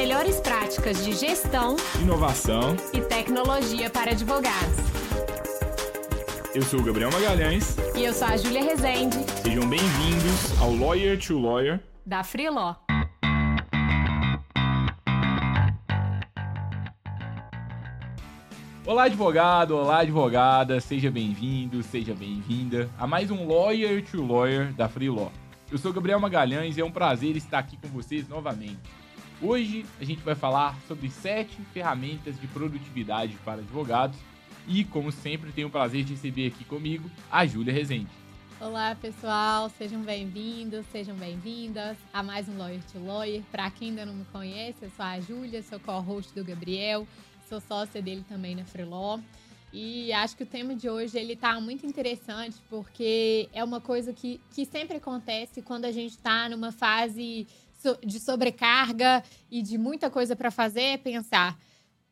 melhores práticas de gestão, inovação e tecnologia para advogados. Eu sou o Gabriel Magalhães. E eu sou a Júlia Rezende. Sejam bem-vindos ao Lawyer to Lawyer da Freeló. Olá, advogado, olá, advogada, seja bem-vindo, seja bem-vinda a mais um Lawyer to Lawyer da Freeló. Eu sou Gabriel Magalhães e é um prazer estar aqui com vocês novamente. Hoje a gente vai falar sobre sete ferramentas de produtividade para advogados e, como sempre, tenho o prazer de receber aqui comigo a Júlia Rezende. Olá, pessoal, sejam bem-vindos, sejam bem-vindas a mais um Lawyer to Lawyer. Para quem ainda não me conhece, eu sou a Júlia, sou co-host do Gabriel, sou sócia dele também na Freeló. E acho que o tema de hoje ele tá muito interessante porque é uma coisa que, que sempre acontece quando a gente está numa fase de sobrecarga e de muita coisa para fazer, pensar,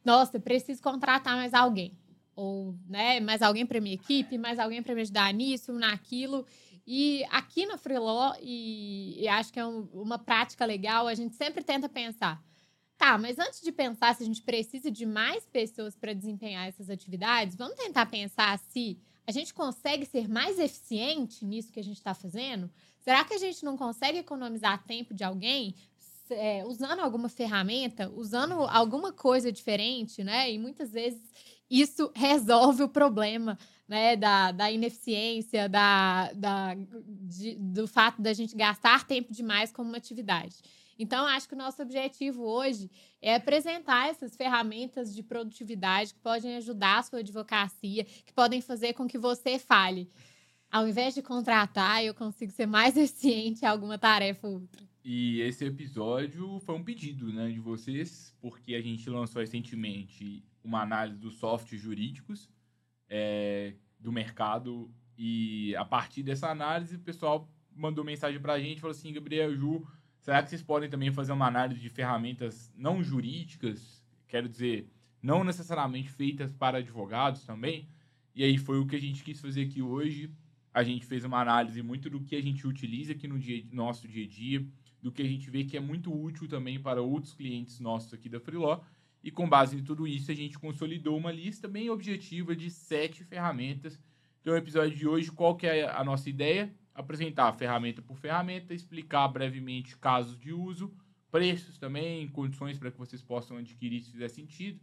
nossa, preciso contratar mais alguém. Ou, né, mais alguém para minha equipe, mais alguém para me ajudar nisso, naquilo. E aqui na Freeló, e, e acho que é um, uma prática legal, a gente sempre tenta pensar, Tá, mas antes de pensar se a gente precisa de mais pessoas para desempenhar essas atividades, vamos tentar pensar se a gente consegue ser mais eficiente nisso que a gente está fazendo? Será que a gente não consegue economizar tempo de alguém é, usando alguma ferramenta, usando alguma coisa diferente, né? E muitas vezes isso resolve o problema né, da, da ineficiência, da, da, de, do fato da gente gastar tempo demais como uma atividade. Então, acho que o nosso objetivo hoje é apresentar essas ferramentas de produtividade que podem ajudar a sua advocacia, que podem fazer com que você fale. Ao invés de contratar, eu consigo ser mais eficiente em alguma tarefa ou outra. E esse episódio foi um pedido né, de vocês, porque a gente lançou recentemente uma análise dos softwares jurídicos é, do mercado. E a partir dessa análise, o pessoal mandou mensagem para a gente, falou assim, Gabriel, Ju, Será que vocês podem também fazer uma análise de ferramentas não jurídicas, quero dizer, não necessariamente feitas para advogados também? E aí foi o que a gente quis fazer aqui hoje. A gente fez uma análise muito do que a gente utiliza aqui no dia, nosso dia a dia, do que a gente vê que é muito útil também para outros clientes nossos aqui da Freeló. E com base em tudo isso, a gente consolidou uma lista bem objetiva de sete ferramentas. Então, o episódio de hoje, qual que é a nossa ideia? apresentar ferramenta por ferramenta, explicar brevemente casos de uso, preços também, condições para que vocês possam adquirir se fizer sentido.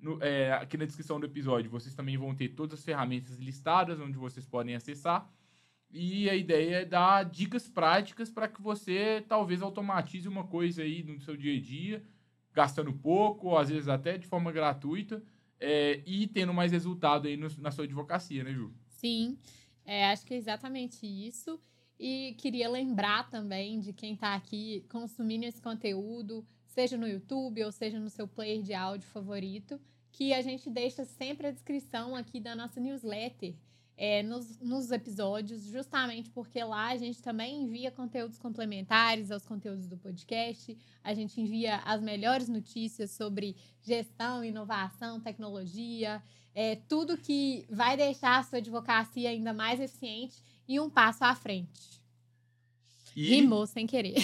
No, é, aqui na descrição do episódio vocês também vão ter todas as ferramentas listadas onde vocês podem acessar. E a ideia é dar dicas práticas para que você talvez automatize uma coisa aí no seu dia a dia, gastando pouco, ou às vezes até de forma gratuita, é, e tendo mais resultado aí no, na sua advocacia, né, Ju? Sim. É, acho que é exatamente isso. E queria lembrar também de quem está aqui consumindo esse conteúdo, seja no YouTube ou seja no seu player de áudio favorito, que a gente deixa sempre a descrição aqui da nossa newsletter é, nos, nos episódios, justamente porque lá a gente também envia conteúdos complementares aos conteúdos do podcast, a gente envia as melhores notícias sobre gestão, inovação, tecnologia, é, tudo que vai deixar a sua advocacia ainda mais eficiente e um passo à frente. E... Rimou sem querer.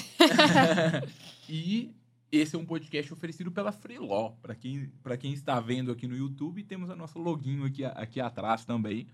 e esse é um podcast oferecido pela Freeló. Para quem, quem está vendo aqui no YouTube, temos a nossa loginho aqui, aqui atrás também.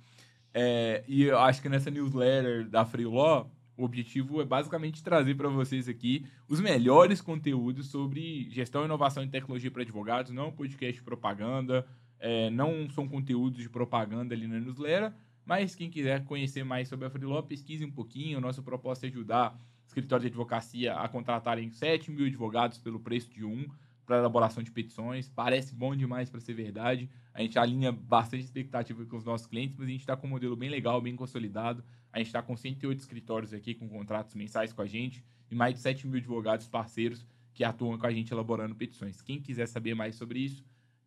É, e eu acho que nessa newsletter da Freeló, o objetivo é basicamente trazer para vocês aqui os melhores conteúdos sobre gestão, inovação e tecnologia para advogados. Não é um podcast de propaganda, é, não são conteúdos de propaganda ali na newsletter, mas quem quiser conhecer mais sobre a Freeló, pesquise um pouquinho. O nosso propósito é ajudar escritórios de advocacia a contratarem 7 mil advogados pelo preço de um para elaboração de petições. Parece bom demais para ser verdade. A gente alinha bastante expectativa com os nossos clientes, mas a gente está com um modelo bem legal, bem consolidado. A gente está com 108 escritórios aqui com contratos mensais com a gente e mais de 7 mil advogados parceiros que atuam com a gente elaborando petições. Quem quiser saber mais sobre isso,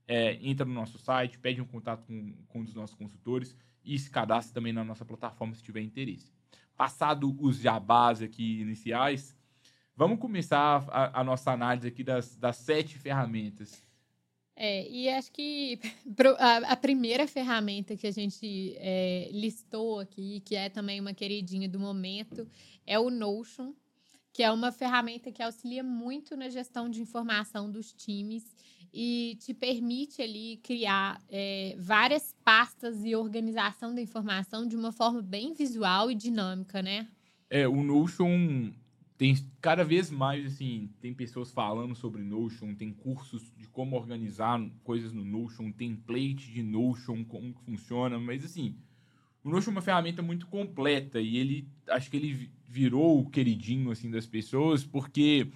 é, entra no nosso site, pede um contato com, com um dos nossos consultores e se cadastra também na nossa plataforma se tiver interesse. Passado os jabás aqui iniciais, vamos começar a, a nossa análise aqui das, das sete ferramentas. É, e acho que a, primeira ferramenta que a gente é, listou aqui, que é também uma queridinha do momento, é o Notion, que é uma ferramenta que auxilia muito na gestão de informação dos times e te permite ali criar é, várias pastas e organização da informação de uma forma bem visual e dinâmica, né? É, o Notion tem cada vez mais, assim, tem pessoas falando sobre Notion, tem cursos de como organizar coisas no Notion, template de Notion, como funciona, mas assim, o Notion é uma ferramenta muito completa e ele, acho que ele virou o queridinho, assim, das pessoas, porque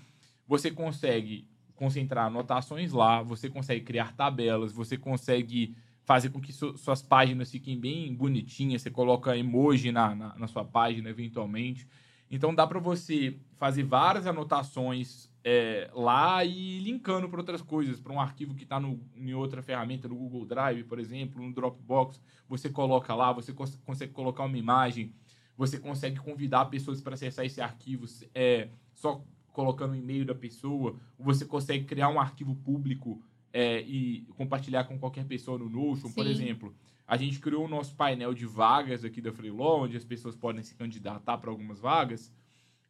você consegue concentrar anotações lá, você consegue criar tabelas, você consegue fazer com que su suas páginas fiquem bem bonitinhas, você coloca emoji na, na, na sua página, eventualmente. Então dá para você fazer várias anotações é, lá e linkando para outras coisas, para um arquivo que está em outra ferramenta, no Google Drive, por exemplo, no Dropbox, você coloca lá, você cons consegue colocar uma imagem, você consegue convidar pessoas para acessar esse arquivo é, só colocando o e-mail da pessoa, você consegue criar um arquivo público é, e compartilhar com qualquer pessoa no Notion, Sim. por exemplo. A gente criou o nosso painel de vagas aqui da Freeló, onde as pessoas podem se candidatar para algumas vagas,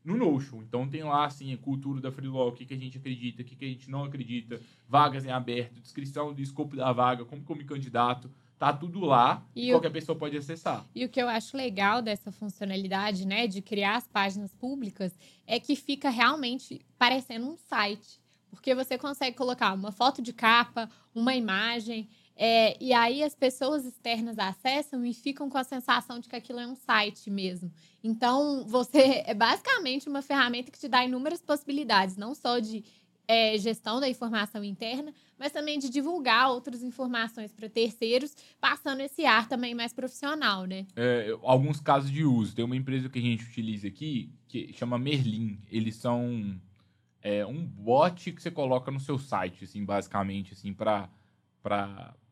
no Notion. Então tem lá, assim, a cultura da Freeló, o que, que a gente acredita, o que, que a gente não acredita, vagas em aberto, descrição do escopo da vaga, como que eu me candidato. Tá tudo lá e qualquer o... pessoa pode acessar. E o que eu acho legal dessa funcionalidade, né, de criar as páginas públicas, é que fica realmente parecendo um site. Porque você consegue colocar uma foto de capa, uma imagem, é, e aí as pessoas externas acessam e ficam com a sensação de que aquilo é um site mesmo. Então, você é basicamente uma ferramenta que te dá inúmeras possibilidades, não só de é, gestão da informação interna, mas também de divulgar outras informações para terceiros, passando esse ar também mais profissional, né? É, alguns casos de uso. Tem uma empresa que a gente utiliza aqui que chama Merlin. Eles são é, um bot que você coloca no seu site, assim, basicamente, assim, para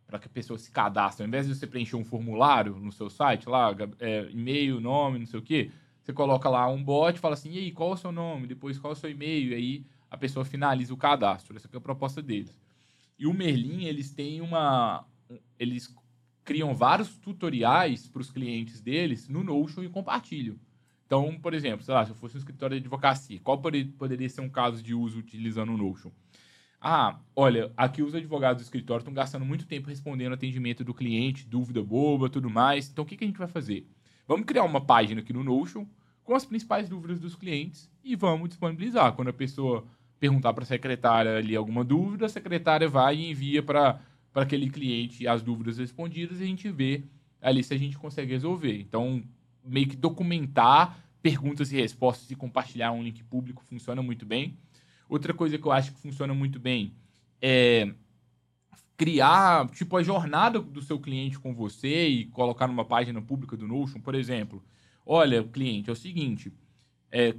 para que a pessoa se cadastre. Ao invés de você preencher um formulário no seu site, lá, é, e-mail, nome, não sei o quê, você coloca lá um bot, fala assim, e aí, qual é o seu nome? Depois, qual é o seu e-mail? E aí a pessoa finaliza o cadastro. Essa é a proposta deles. E o Merlin, eles têm uma... Eles criam vários tutoriais para os clientes deles no Notion e compartilham. Então, por exemplo, sei lá, se eu fosse um escritório de advocacia, qual poderia ser um caso de uso utilizando o Notion? Ah, olha, aqui os advogados do escritório estão gastando muito tempo respondendo atendimento do cliente, dúvida boba, tudo mais. Então, o que, que a gente vai fazer? Vamos criar uma página aqui no Notion com as principais dúvidas dos clientes e vamos disponibilizar. Quando a pessoa perguntar para a secretária ali alguma dúvida, a secretária vai e envia para aquele cliente as dúvidas respondidas e a gente vê ali se a gente consegue resolver. Então, meio que documentar perguntas e respostas e compartilhar um link público funciona muito bem. Outra coisa que eu acho que funciona muito bem é criar, tipo, a jornada do seu cliente com você e colocar numa página pública do Notion, por exemplo. Olha, cliente, é o seguinte, é,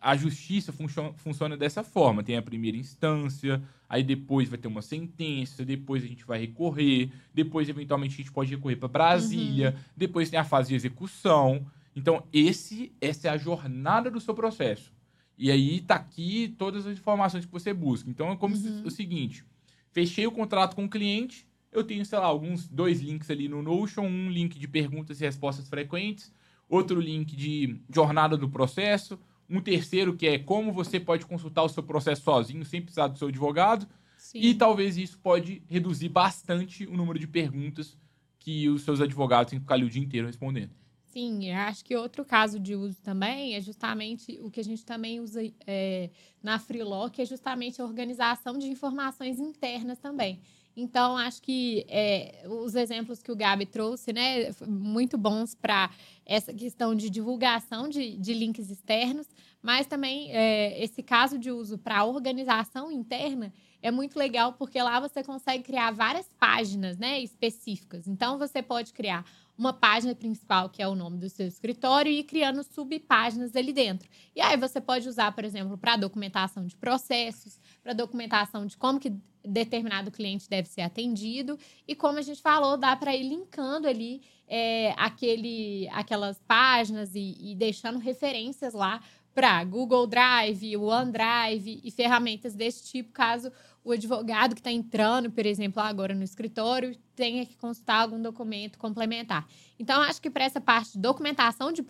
a justiça funciona, funciona dessa forma. Tem a primeira instância, aí depois vai ter uma sentença, depois a gente vai recorrer, depois, eventualmente, a gente pode recorrer para Brasília, uhum. depois tem a fase de execução. Então, esse, essa é a jornada do seu processo. E aí tá aqui todas as informações que você busca. Então é como uhum. o seguinte: fechei o contrato com o cliente, eu tenho, sei lá, alguns dois links ali no Notion, um link de perguntas e respostas frequentes, outro link de jornada do processo, um terceiro que é como você pode consultar o seu processo sozinho, sem precisar do seu advogado. Sim. E talvez isso pode reduzir bastante o número de perguntas que os seus advogados têm que ficar ali o dia inteiro respondendo. Sim, acho que outro caso de uso também é justamente o que a gente também usa é, na Freeló, que é justamente a organização de informações internas também. Então, acho que é, os exemplos que o Gabi trouxe, né, muito bons para essa questão de divulgação de, de links externos, mas também é, esse caso de uso para organização interna é muito legal porque lá você consegue criar várias páginas né, específicas. Então, você pode criar uma página principal, que é o nome do seu escritório, e criando subpáginas ali dentro. E aí você pode usar, por exemplo, para documentação de processos, para documentação de como que determinado cliente deve ser atendido. E como a gente falou, dá para ir linkando ali é, aquele, aquelas páginas e, e deixando referências lá para Google Drive, OneDrive e ferramentas desse tipo, caso o advogado que está entrando, por exemplo, agora no escritório, tenha que consultar algum documento complementar. Então, acho que para essa parte de documentação de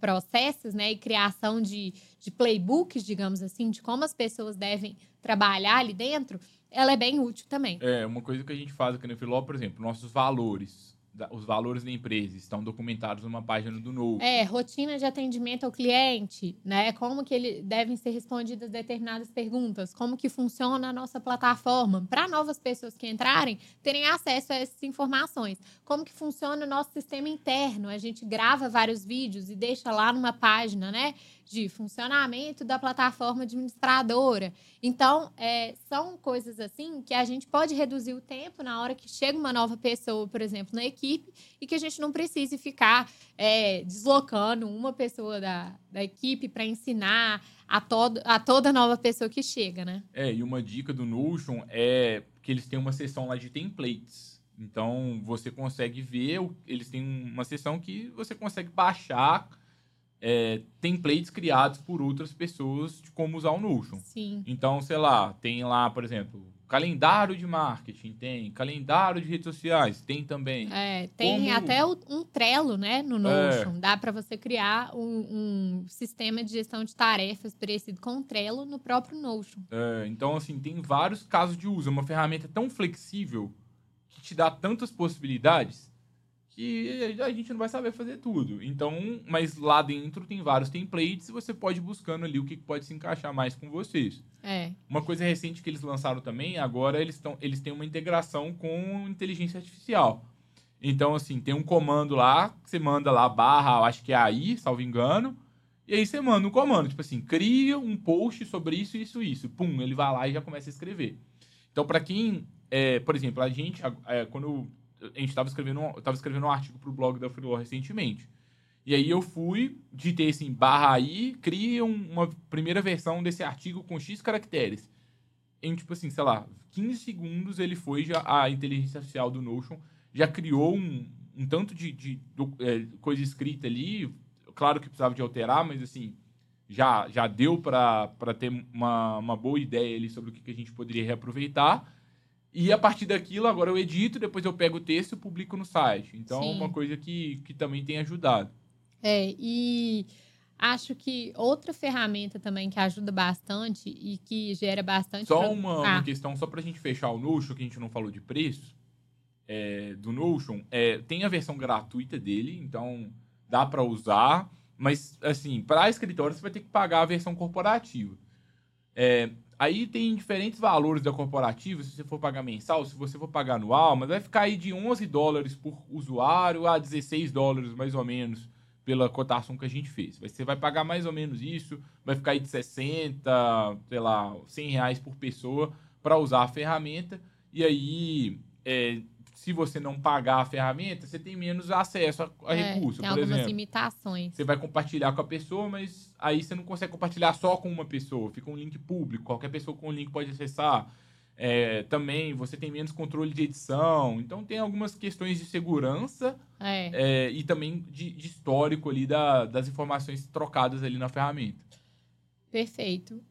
processos né, e criação de, de playbooks, digamos assim, de como as pessoas devem trabalhar ali dentro, ela é bem útil também. É, uma coisa que a gente faz aqui no Filó, por exemplo, nossos valores os valores da empresa estão documentados numa página do Novo. É, rotina de atendimento ao cliente, né? Como que ele devem ser respondidas determinadas perguntas, como que funciona a nossa plataforma, para novas pessoas que entrarem terem acesso a essas informações. Como que funciona o nosso sistema interno? A gente grava vários vídeos e deixa lá numa página, né? De funcionamento da plataforma administradora. Então, é, são coisas assim que a gente pode reduzir o tempo na hora que chega uma nova pessoa, por exemplo, na equipe, e que a gente não precise ficar é, deslocando uma pessoa da, da equipe para ensinar a, todo, a toda nova pessoa que chega, né? É, e uma dica do Notion é que eles têm uma seção lá de templates. Então, você consegue ver, eles têm uma seção que você consegue baixar é, templates criados por outras pessoas de como usar o Notion. Sim. Então, sei lá, tem lá, por exemplo, calendário de marketing, tem calendário de redes sociais, tem também. É, tem como... até um Trello, né, no Notion. É. Dá para você criar um, um, sistema de gestão de tarefas parecido com o Trello no próprio Notion. É, então, assim, tem vários casos de uso. É uma ferramenta tão flexível que te dá tantas possibilidades que a gente não vai saber fazer tudo. Então, mas lá dentro tem vários templates e você pode ir buscando ali o que pode se encaixar mais com vocês. É. Uma coisa recente que eles lançaram também, agora eles, tão, eles têm uma integração com inteligência artificial. Então, assim, tem um comando lá, que você manda lá, barra, acho que é aí, salvo engano, e aí você manda um comando, tipo assim, cria um post sobre isso, isso, isso. Pum, ele vai lá e já começa a escrever. Então, para quem, é, por exemplo, a gente, é, quando a gente estava escrevendo, um, tava escrevendo um artigo para o blog da Freelore recentemente. E aí eu fui, digitei assim, barra aí, cria uma primeira versão desse artigo com X caracteres. Em, tipo assim, sei lá, 15 segundos ele foi já, a inteligência artificial do Notion já criou um, um tanto de, de, de é, coisa escrita ali. Claro que precisava de alterar, mas assim, já, já deu para ter uma, uma boa ideia ali sobre o que, que a gente poderia reaproveitar. E a partir daquilo, agora eu edito, depois eu pego o texto e publico no site. Então, Sim. é uma coisa que, que também tem ajudado. É, e acho que outra ferramenta também que ajuda bastante e que gera bastante. Só uma, ah. uma questão, só para a gente fechar o Notion, que a gente não falou de preço, é, do Notion, é, tem a versão gratuita dele, então dá para usar, mas assim, para escritório você vai ter que pagar a versão corporativa. É, Aí tem diferentes valores da corporativa, se você for pagar mensal, se você for pagar anual, mas vai ficar aí de 11 dólares por usuário a 16 dólares, mais ou menos, pela cotação que a gente fez. Você vai pagar mais ou menos isso, vai ficar aí de 60, sei lá, 100 reais por pessoa para usar a ferramenta. E aí, é, se você não pagar a ferramenta, você tem menos acesso a, a é, recurso. Tem por algumas exemplo, limitações. Você vai compartilhar com a pessoa, mas aí você não consegue compartilhar só com uma pessoa. Fica um link público. Qualquer pessoa com o link pode acessar. É, também você tem menos controle de edição. Então tem algumas questões de segurança é. É, e também de, de, histórico ali da, das informações trocadas ali na ferramenta. Perfeito.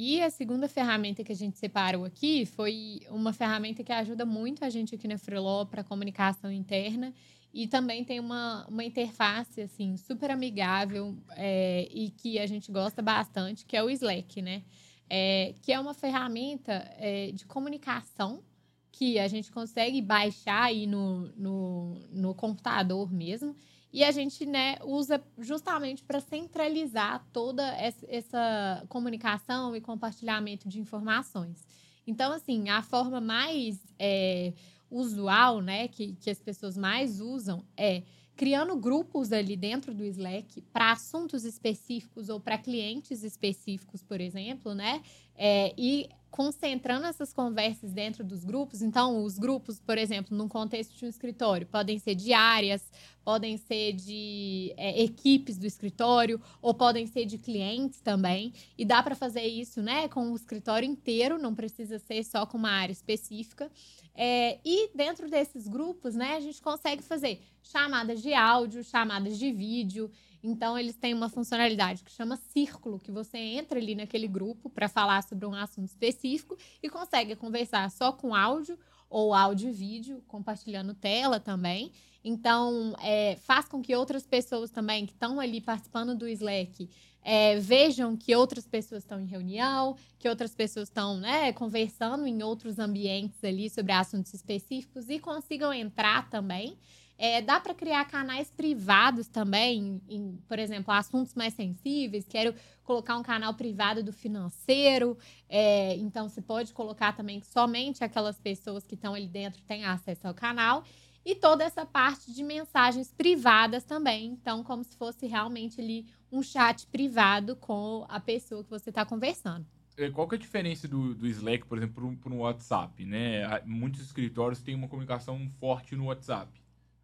E a segunda ferramenta que a gente separou aqui foi uma ferramenta que ajuda muito a gente aqui na Freeló para comunicação interna e também tem uma, uma interface assim super amigável é, e que a gente gosta bastante, que é o Slack, né? É, que é uma ferramenta é, de comunicação que a gente consegue baixar aí no, no, no computador mesmo e a gente né, usa justamente para centralizar toda essa comunicação e compartilhamento de informações. Então, assim, a forma mais é, usual, né, que, que as pessoas mais usam é criando grupos ali dentro do Slack para assuntos específicos ou para clientes específicos, por exemplo, né? É, e concentrando essas conversas dentro dos grupos. Então, os grupos, por exemplo, num contexto de um escritório, podem ser de áreas, podem ser de é, equipes do escritório, ou podem ser de clientes também. E dá para fazer isso né, com o escritório inteiro, não precisa ser só com uma área específica. É, e dentro desses grupos, né, a gente consegue fazer chamadas de áudio, chamadas de vídeo. Então, eles têm uma funcionalidade que chama círculo, que você entra ali naquele grupo para falar sobre um assunto específico e consegue conversar só com áudio ou áudio e vídeo, compartilhando tela também. Então, é, faz com que outras pessoas também que estão ali participando do Slack é, vejam que outras pessoas estão em reunião, que outras pessoas estão né, conversando em outros ambientes ali sobre assuntos específicos e consigam entrar também. É, dá para criar canais privados também, em, por exemplo, assuntos mais sensíveis. Quero colocar um canal privado do financeiro. É, então, você pode colocar também que somente aquelas pessoas que estão ali dentro têm acesso ao canal. E toda essa parte de mensagens privadas também. Então, como se fosse realmente ali um chat privado com a pessoa que você está conversando. É, qual que é a diferença do, do Slack, por exemplo, para um WhatsApp? Né? Muitos escritórios têm uma comunicação forte no WhatsApp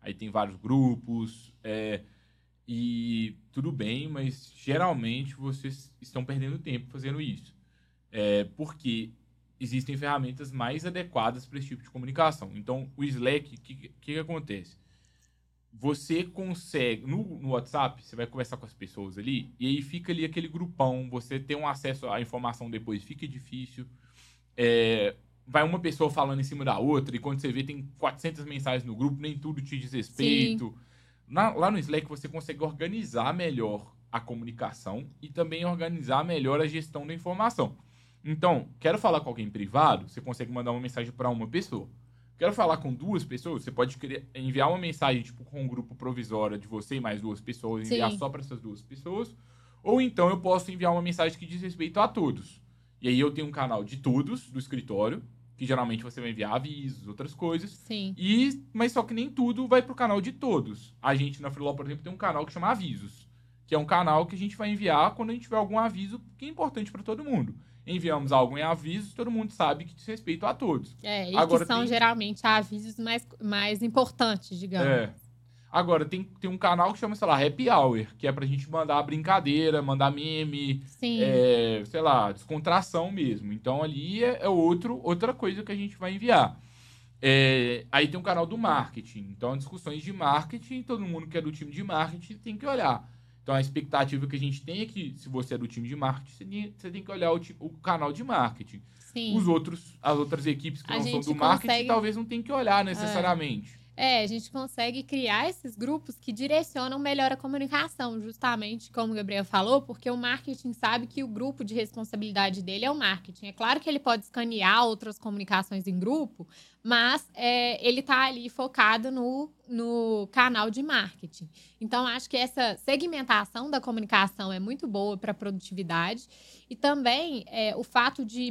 aí tem vários grupos, é, e tudo bem, mas geralmente vocês estão perdendo tempo fazendo isso. É, porque existem ferramentas mais adequadas para esse tipo de comunicação. Então, o Slack, o que, que, que, acontece? Você consegue, no, no WhatsApp, você vai conversar com as pessoas ali, e aí fica ali aquele grupão, você tem um acesso à informação depois, fica difícil. É, vai uma pessoa falando em cima da outra, e quando você vê, tem 400 mensagens no grupo, nem tudo te diz respeito. Na, lá no Slack você consegue organizar melhor a comunicação e também organizar melhor a gestão da informação. Então, quero falar com alguém privado, você consegue mandar uma mensagem para uma pessoa. Quero falar com duas pessoas, você pode enviar uma mensagem tipo com um grupo provisório de você e mais duas pessoas, enviar Sim. só para essas duas pessoas. Ou então eu posso enviar uma mensagem que diz respeito a todos. E aí eu tenho um canal de todos do escritório, que geralmente você vai enviar avisos, outras coisas. Sim. E, mas só que nem tudo vai pro canal de todos. A gente na Freeló, por exemplo, tem um canal que chama Avisos, que é um canal que a gente vai enviar quando a gente tiver algum aviso que é importante para todo mundo. Enviamos algo em avisos, todo mundo sabe que diz respeito a todos. É, e Agora, que são tem... geralmente avisos mais, mais importantes, digamos. É. Agora, tem, tem um canal que chama, sei lá, Happy Hour, que é pra gente mandar brincadeira, mandar meme, é, sei lá, descontração mesmo. Então ali é, é, outro, outra coisa que a gente vai enviar. É, aí tem um canal do marketing. Então, discussões de marketing, todo mundo que é do time de marketing tem que olhar. Então, a expectativa que a gente tem é que, se você é do time de marketing, você tem que olhar o, o canal de marketing. Sim. Os outros, as outras equipes que a não são do marketing, consegue... talvez não tenham que olhar necessariamente. É. A gente consegue criar esses grupos que direcionam melhor a comunicação, justamente como o Gabriel falou, porque o marketing sabe que o grupo de responsabilidade dele é o marketing. É claro que ele pode escanear outras comunicações em grupo, mas é, ele está ali focado no, no canal de marketing. Então, acho que essa segmentação da comunicação é muito boa para a produtividade e também é, o fato de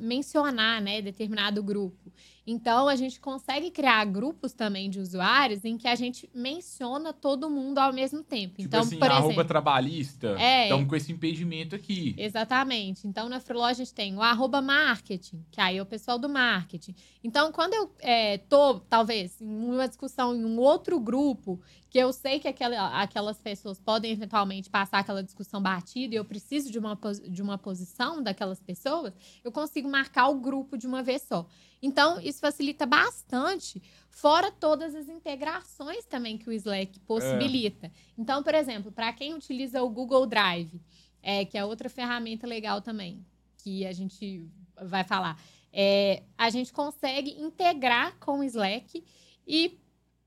mencionar né, determinado grupo. Então, a gente consegue criar grupos também de usuários em que a gente menciona todo mundo ao mesmo tempo. Tipo então, assim, por arroba exemplo, trabalhista, é, estamos com esse impedimento aqui. Exatamente. Então, na Freeló, a gente tem o arroba marketing, que aí é o pessoal do marketing. Então, quando eu é, tô, talvez, em uma discussão em um outro grupo, que eu sei que aquela, aquelas pessoas podem eventualmente passar aquela discussão batida e eu preciso de uma, de uma posição daquelas pessoas, eu consigo marcar o grupo de uma vez só. Então, isso facilita bastante, fora todas as integrações também que o Slack possibilita. É. Então, por exemplo, para quem utiliza o Google Drive, é, que é outra ferramenta legal também, que a gente vai falar, é, a gente consegue integrar com o Slack e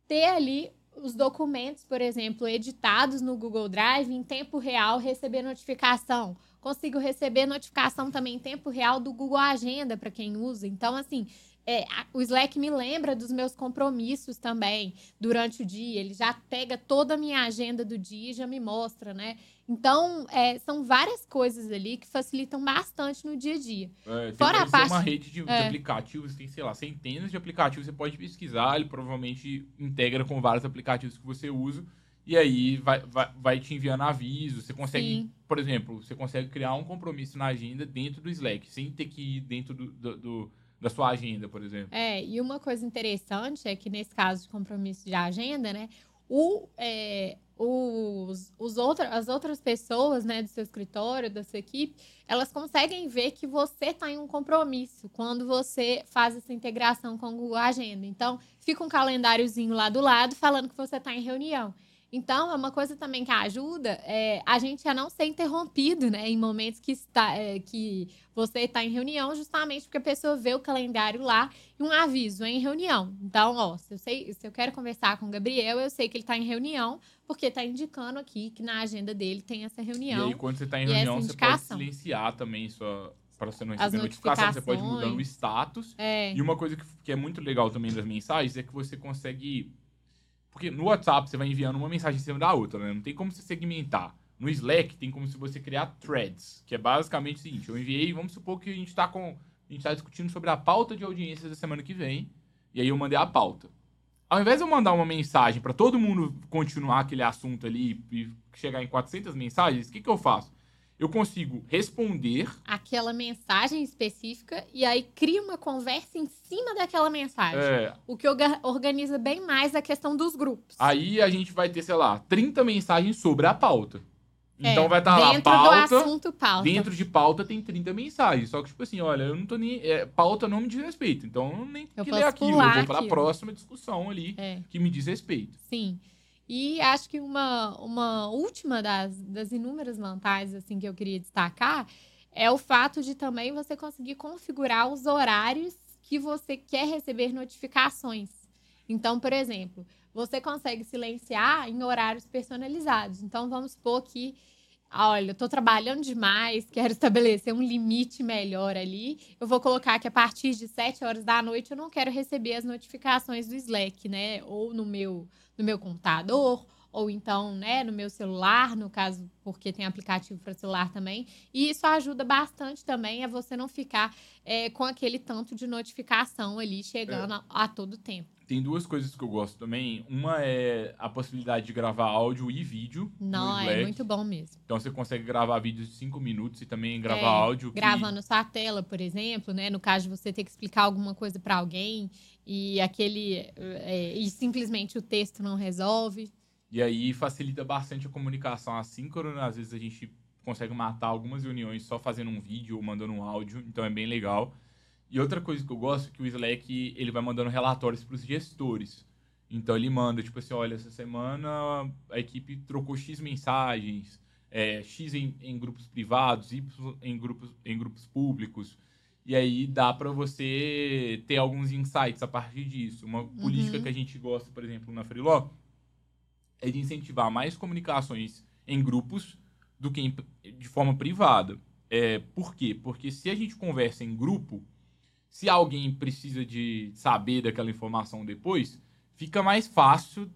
ter ali os documentos, por exemplo, editados no Google Drive em tempo real, receber notificação Consigo receber notificação também em tempo real do Google Agenda para quem usa. Então, assim, é, o Slack me lembra dos meus compromissos também durante o dia. Ele já pega toda a minha agenda do dia e já me mostra, né? Então, é, são várias coisas ali que facilitam bastante no dia a dia. É, Fora a parte... uma rede de, de é. aplicativos, tem, sei lá, centenas de aplicativos. Você pode pesquisar, ele provavelmente integra com vários aplicativos que você usa E aí vai, vai, vai te enviando aviso. Você consegue, Sim. por exemplo, você consegue criar um compromisso na agenda dentro do Slack, sem ter que ir dentro do, do- do- da sua agenda, por exemplo. É, e uma coisa interessante é que nesse caso de compromisso de agenda, né, o, é, os, os outra, as outras pessoas, né, do seu escritório, da sua equipe, elas conseguem ver que você está em um compromisso quando você faz essa integração com o Google Agenda. Então, fica um calendáriozinho lá do lado falando que você está em reunião. Então, é uma coisa também que ajuda é, a gente a não ser interrompido, né? Em momentos que, está, é, que você está em reunião, justamente porque a pessoa vê o calendário lá e um aviso em reunião. Então, ó, se eu, sei, se eu quero conversar com o Gabriel, eu sei que ele está em reunião, porque está indicando aqui que na agenda dele tem essa E reunião. aí, quando você tá em e reunião, você pode silenciar também sua. Para você não As receber notificação, você pode mudando o status. É, E uma coisa que, que é muito legal também das mensagens é que você consegue. Porque no WhatsApp você vai enviando uma mensagem em cima da outra, né? Não tem como você segmentar. No Slack tem como se você criar threads, que é basicamente o seguinte: eu enviei, vamos supor que a gente tá com. A gente tá discutindo sobre a pauta de audiências da semana que vem. E aí eu mandei a pauta. Ao invés de eu mandar uma mensagem para todo mundo continuar aquele assunto ali e chegar em 400 mensagens, o que, que eu faço? Eu consigo responder aquela mensagem específica e aí cria uma conversa em cima daquela mensagem. é, O que orga- organiza bem mais a questão dos grupos. Aí a gente vai ter, sei lá, 30 mensagens sobre a pauta. É, Então vai estar lá, dentro pauta. do assunto pauta. Dentro de pauta tem 30 mensagens. Só que, tipo assim, olha, eu não tô nem. é, pauta não me diz respeito. Então eu nem Eu que ler aquilo. Eu vou para a próxima discussão ali É. que me diz respeito. Sim. E acho que uma, uma última das, das inúmeras vantagens assim, que eu queria destacar é o fato de também você conseguir configurar os horários que você quer receber notificações. Então, por exemplo, você consegue silenciar em horários personalizados. Então, vamos supor que, olha, eu estou trabalhando demais, quero estabelecer um limite melhor ali. Eu vou colocar que a partir de 7 horas da noite eu não quero receber as notificações do Slack, né? Ou no meu no meu computador, ou então, né, no meu celular, no caso, porque tem aplicativo para celular também. E isso ajuda bastante também a você não ficar é, com aquele tanto de notificação ali chegando a, a todo tempo. Tem duas coisas que eu gosto também. Uma é a possibilidade de gravar áudio e vídeo. Não, é muito bom mesmo. Então você consegue gravar vídeos de 5 minutos e também gravar É, áudio. que- Gravando sua tela, por exemplo, né? No caso de você ter que explicar alguma coisa para alguém e aquele é, e simplesmente o texto não resolve. E aí facilita bastante a comunicação assíncrona. Às vezes a gente consegue matar algumas reuniões só fazendo um vídeo ou mandando um áudio, então é bem legal. E outra coisa que eu gosto é que o Slack ele vai mandando relatórios para os gestores. Então ele manda, tipo assim, olha, essa semana a equipe trocou X mensagens, é, X em, em grupos privados, Y em grupos, em grupos públicos. E aí dá para você ter alguns insights a partir disso. Uma política que a gente gosta, por exemplo, na Freeló, é de incentivar mais comunicações em grupos do que em- de forma privada. É, por quê? Porque se a gente conversa em grupo, se alguém precisa de saber daquela informação depois, fica mais fácil,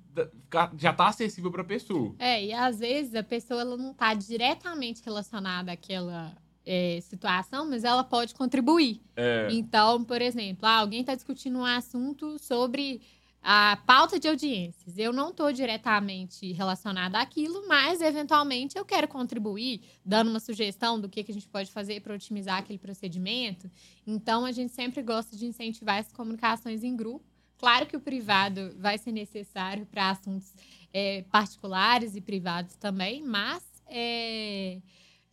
já está acessível para a pessoa. É, e às vezes a pessoa ela não está diretamente relacionada àquela é, situação, mas ela pode contribuir. É, Então, por exemplo, ah, alguém está discutindo um assunto sobre a pauta de audiências. Eu não estou diretamente relacionada àquilo, mas eventualmente eu quero contribuir, dando uma sugestão do que, que a gente pode fazer para otimizar aquele procedimento. Então, a gente sempre gosta de incentivar essas comunicações em grupo. Claro que o privado vai ser necessário para assuntos é, particulares e privados também, mas é,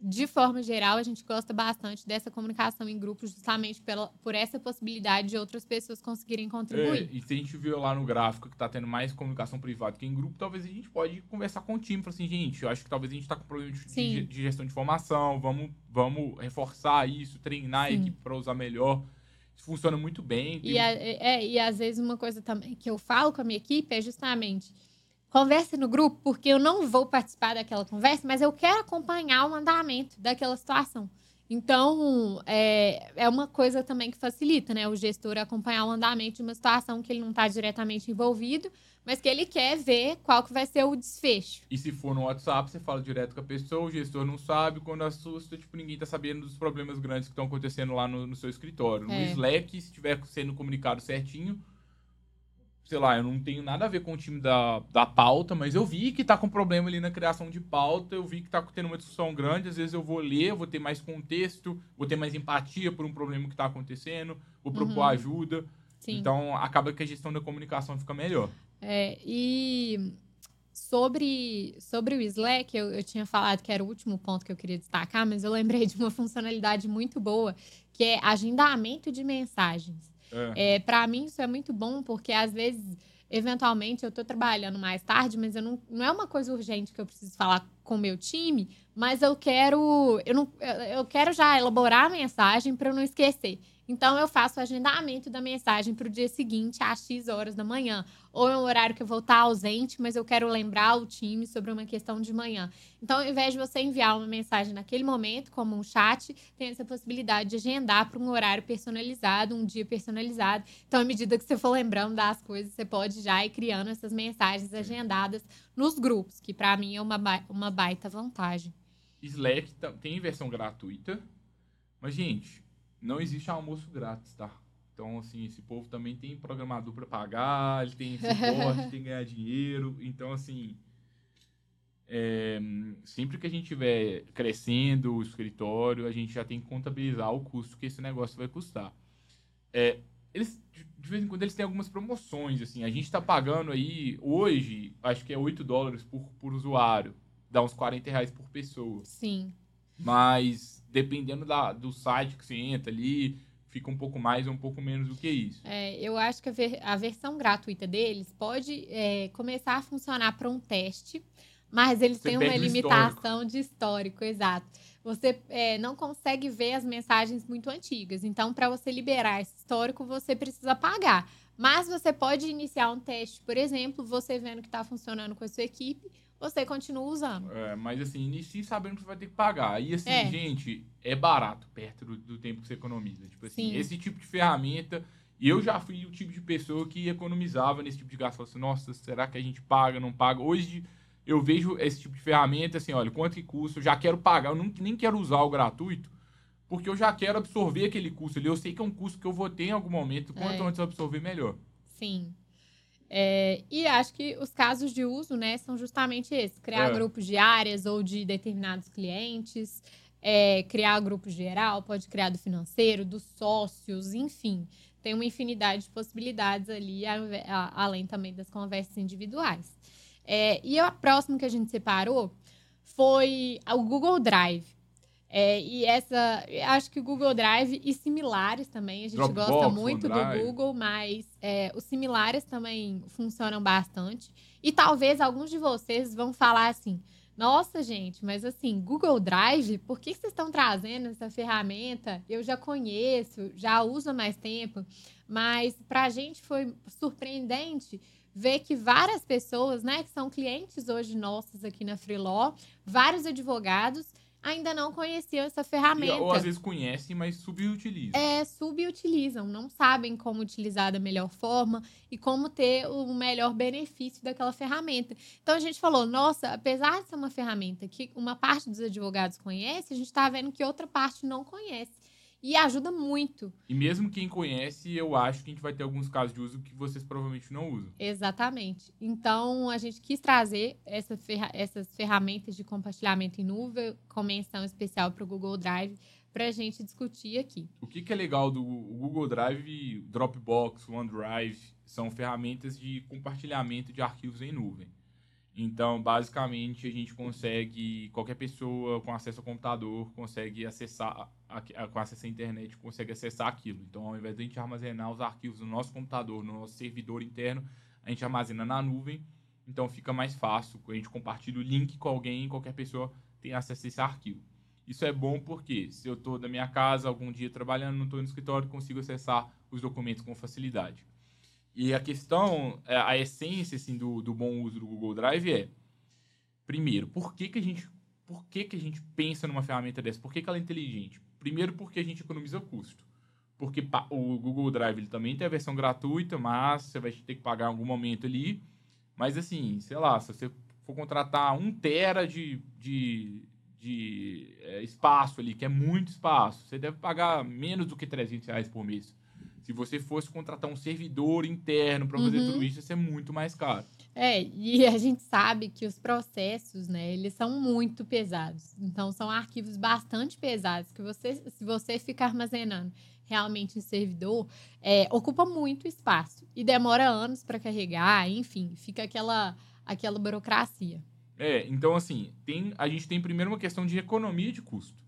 de forma geral, a gente gosta bastante dessa comunicação em grupo, justamente pela, por essa possibilidade de outras pessoas conseguirem é, contribuir. e se a gente viu lá no gráfico que está tendo mais comunicação privada que em grupo, talvez a gente pode conversar com o time, falar assim, gente, eu acho que talvez a gente está com problema de, de- gestão de informação, vamos, vamos reforçar isso, treinar a Sim. equipe para usar melhor. Isso funciona muito bem. E, a- é, e às vezes uma coisa também que eu falo com a minha equipe é justamente converse no grupo, porque eu não vou participar daquela conversa, mas eu quero acompanhar o andamento daquela situação. Então, é, é uma coisa também que facilita, né? O gestor acompanhar o andamento de uma situação que ele não está diretamente envolvido, mas que ele quer ver qual que vai ser o desfecho. E se for no WhatsApp, você fala direto com a pessoa, o gestor não sabe, quando assusta, tipo, ninguém tá sabendo dos problemas grandes que estão acontecendo lá no, no seu escritório. No É. Slack, se estiver sendo comunicado certinho, sei lá, eu não tenho nada a ver com o time da, da pauta, mas eu vi que tá com problema ali na criação de pauta, eu vi que tá tendo uma discussão grande, às vezes eu vou ler, vou ter mais contexto, vou ter mais empatia por um problema que tá acontecendo, vou propor Uhum. ajuda. Sim. Então, acaba que a gestão da comunicação fica melhor. É, e sobre, sobre o Slack, eu, eu tinha falado que era o último ponto que eu queria destacar, mas eu lembrei de uma funcionalidade muito boa, que é agendamento de mensagens. É. É, para mim, isso é muito bom, porque às vezes, eventualmente, eu tô trabalhando mais tarde, mas eu não, não é uma coisa urgente que eu preciso falar com o meu time, mas eu quero, eu não, eu quero já elaborar a mensagem para eu não esquecer. Então, eu faço o agendamento da mensagem para o dia seguinte, às X horas da manhã. Ou é um horário que eu vou estar ausente, mas eu quero lembrar o time sobre uma questão de manhã. Então, ao invés de você enviar uma mensagem naquele momento, como um chat, tem essa possibilidade de agendar para um horário personalizado, um dia personalizado. Então, à medida que você for lembrando das coisas, você pode já ir criando essas mensagens agendadas nos grupos, que para mim é uma, ba- uma baita vantagem. Slack tem versão gratuita, mas, gente, não existe almoço grátis, tá? Então, assim, esse povo também tem programador para pagar, ele tem suporte, tem que ganhar dinheiro. Então, assim, é, sempre que a gente estiver crescendo o escritório, a gente já tem que contabilizar o custo que esse negócio vai custar. É, eles, de- de vez em quando, eles têm algumas promoções, assim. A gente está pagando aí, hoje, acho que é 8 dólares por, por usuário. Dá uns 40 reais por pessoa. Sim. Mas dependendo da, do site que você entra ali, fica um pouco mais ou um pouco menos do que isso. É, eu acho que a, ver- a versão gratuita deles pode é, começar a funcionar para um teste, mas eles Você têm uma limitação de histórico, exato. Você é, não consegue ver as mensagens muito antigas. Então, para você liberar esse histórico, você precisa pagar. Mas você pode iniciar um teste, por exemplo, você vendo que está funcionando com a sua equipe, você continua usando. É, mas assim, inicie sabendo que você vai ter que pagar. E assim, É. gente, é barato perto do, do tempo que você economiza. Tipo assim, Sim. esse tipo de ferramenta. Eu já fui o tipo de pessoa que economizava nesse tipo de gasto. Assim, nossa, será que a gente paga, não paga? Hoje eu vejo esse tipo de ferramenta assim, olha, quanto que custa, eu já quero pagar, eu não, nem quero usar o gratuito, porque eu já quero absorver aquele custo ali. Eu sei que é um custo que eu vou ter em algum momento, quanto É. antes eu absorver, melhor. Sim. É, e acho que os casos de uso, né, são justamente esses: criar É. grupos de áreas ou de determinados clientes, é, criar grupo geral, pode criar do financeiro, dos sócios, enfim. Tem uma infinidade de possibilidades ali, a- a- além também das conversas individuais. É, e a próxima que a gente separou foi o Google Drive. É, e essa, acho que o Google Drive e similares também, a gente Dropbox, gosta muito do. Google, mas é, os similares também funcionam bastante. E talvez alguns de vocês vão falar assim: nossa, gente, mas assim, Google Drive, por que vocês estão trazendo essa ferramenta? Eu já conheço, já uso há mais tempo, mas para a gente foi surpreendente ver que várias pessoas, né, que são clientes hoje nossos aqui na Freeló, vários advogados, ainda não conheciam essa ferramenta ou às vezes conhecem, mas subutilizam. é, subutilizam, não sabem como utilizar da melhor forma e como ter o melhor benefício daquela ferramenta. Então a gente falou, nossa, apesar de ser uma ferramenta que uma parte dos advogados conhece, a gente está vendo que outra parte não conhece. E ajuda muito. E mesmo quem conhece, eu acho que a gente vai ter alguns casos de uso que vocês provavelmente não usam. Exatamente. Então, a gente quis trazer essa ferra- essas ferramentas de compartilhamento em nuvem com menção especial para o Google Drive para a gente discutir aqui. O que, que é legal do Google Drive, Dropbox, OneDrive, são ferramentas de compartilhamento de arquivos em nuvem. Então, basicamente, a gente consegue, qualquer pessoa com acesso ao computador consegue acessar, com acesso à internet, consegue acessar aquilo. Então, ao invés de a gente armazenar os arquivos no nosso computador, no nosso servidor interno, a gente armazena na nuvem. Então, fica mais fácil. A gente compartilha o link com alguém, qualquer pessoa tem acesso a esse arquivo. Isso é bom porque se eu estou da minha casa algum dia trabalhando, não estou no escritório, consigo acessar os documentos com facilidade. E a questão, é, a essência assim, do, do bom uso do Google Drive é, primeiro, por que, que a gente por que, que a gente pensa numa ferramenta dessa? Por que, que ela é inteligente? Primeiro, porque a gente economiza custo. Porque o Google Drive ele também tem a versão gratuita, mas você vai ter que pagar em algum momento ali. Mas assim, sei lá, se você for contratar um tera de, de, de é, espaço ali, que é muito espaço, você deve pagar menos do que 300 reais por mês. Se você fosse contratar um servidor interno para fazer Uhum. tudo isso, ia ser muito mais caro. É, e a gente sabe que os processos, né, eles são muito pesados. Então, são arquivos bastante pesados que você, se você ficar armazenando realmente em servidor, é, ocupa muito espaço e demora anos para carregar, enfim, fica aquela, aquela burocracia. É, então assim, tem, a gente tem primeiro uma questão de economia de custo.